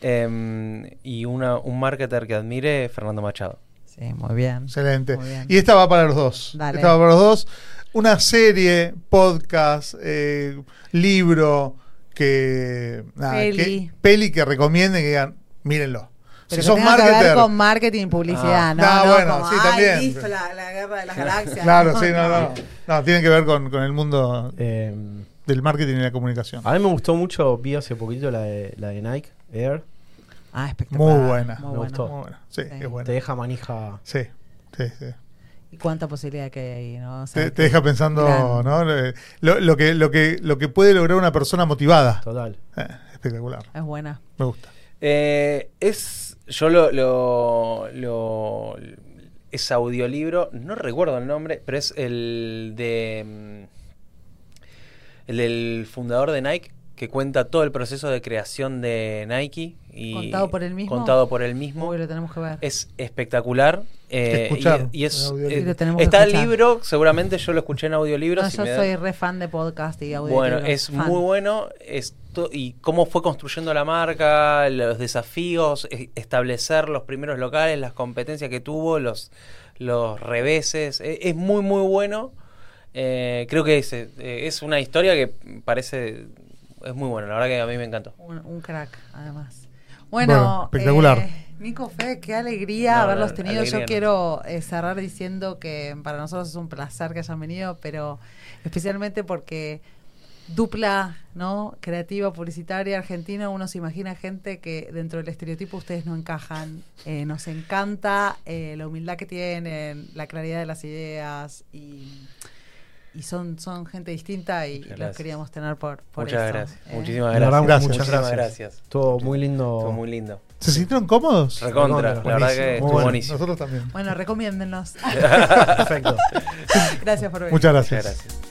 em, y una, un marketer que admire, Fernando Machado. Sí, muy bien. Excelente. Muy bien. Y esta va para los dos. Dale. Esta va para los dos. Una serie, podcast, eh, libro que, nada, Peli. que. Peli que recomienden que digan, mírenlo. Pero si que sos tenga que ver con marketing y publicidad, Ah. ¿no? No, no bueno, como, sí, "Ay, también. listo, la, la guerra de las galaxias. Claro, sí, no, no. No, tienen que ver con, con el mundo Eh, del marketing y la comunicación. a mí me gustó mucho, vi hace poquito la de, la de Nike Air. Ah, espectacular. Muy buena. Muy Me gustó. Muy buena. Sí, Sí. es buena. Te deja manija. Sí, sí, sí. y cuánta posibilidad que hay ahí, ¿no? O sea, Te, deja pensando, gran- ¿no? Lo, lo que, lo, que, lo que puede lograr una persona motivada. Total. Eh, espectacular. Es buena. Me gusta. Eh, es. Yo lo, lo, lo- Es audiolibro, no recuerdo el nombre, pero es el de. mm, El del fundador de Nike, que cuenta todo el proceso de creación de Nike. Y ¿Contado por él mismo? Contado por él mismo. Uy, lo tenemos que ver. Es espectacular. eh, escuchar y, y es, eh, lo tenemos está el libro, seguramente yo lo escuché en audiolibro. No, si yo me da- soy re fan de podcast y audio. bueno, es muy bueno esto y cómo fue construyendo la marca, los desafíos, e- establecer los primeros locales, las competencias que tuvo, los, los reveses. E- Es, muy, muy bueno. Eh, creo que es, eh, es una historia que parece. Es muy buena, la verdad que a mí me encantó. Un, un crack, además. Bueno, Bueno, espectacular. eh, Nico, Fe, qué alegría No, haberlos tenido. alegría Yo no. quiero eh, cerrar diciendo que para nosotros es un placer que hayan venido, pero especialmente porque dupla, ¿no? Creativa, publicitaria, argentina, uno se imagina gente que dentro del estereotipo ustedes no encajan. Eh, nos encanta eh, la humildad que tienen, la claridad de las ideas y, y son, son gente distinta y Muchas los gracias. queríamos tener por, por Muchas eso, gracias. ¿eh? Muchísimas gracias. verdad, Gracias. muchas Muchísimas gracias. gracias. Estuvo muy lindo. Estuvo muy lindo. ¿Se sintieron cómodos? Recontra, la verdad que estuvo Bueno, buenísimo. Nosotros también. Bueno, recomiéndennos. Perfecto. Gracias por venir. Muchas Muchas gracias. gracias.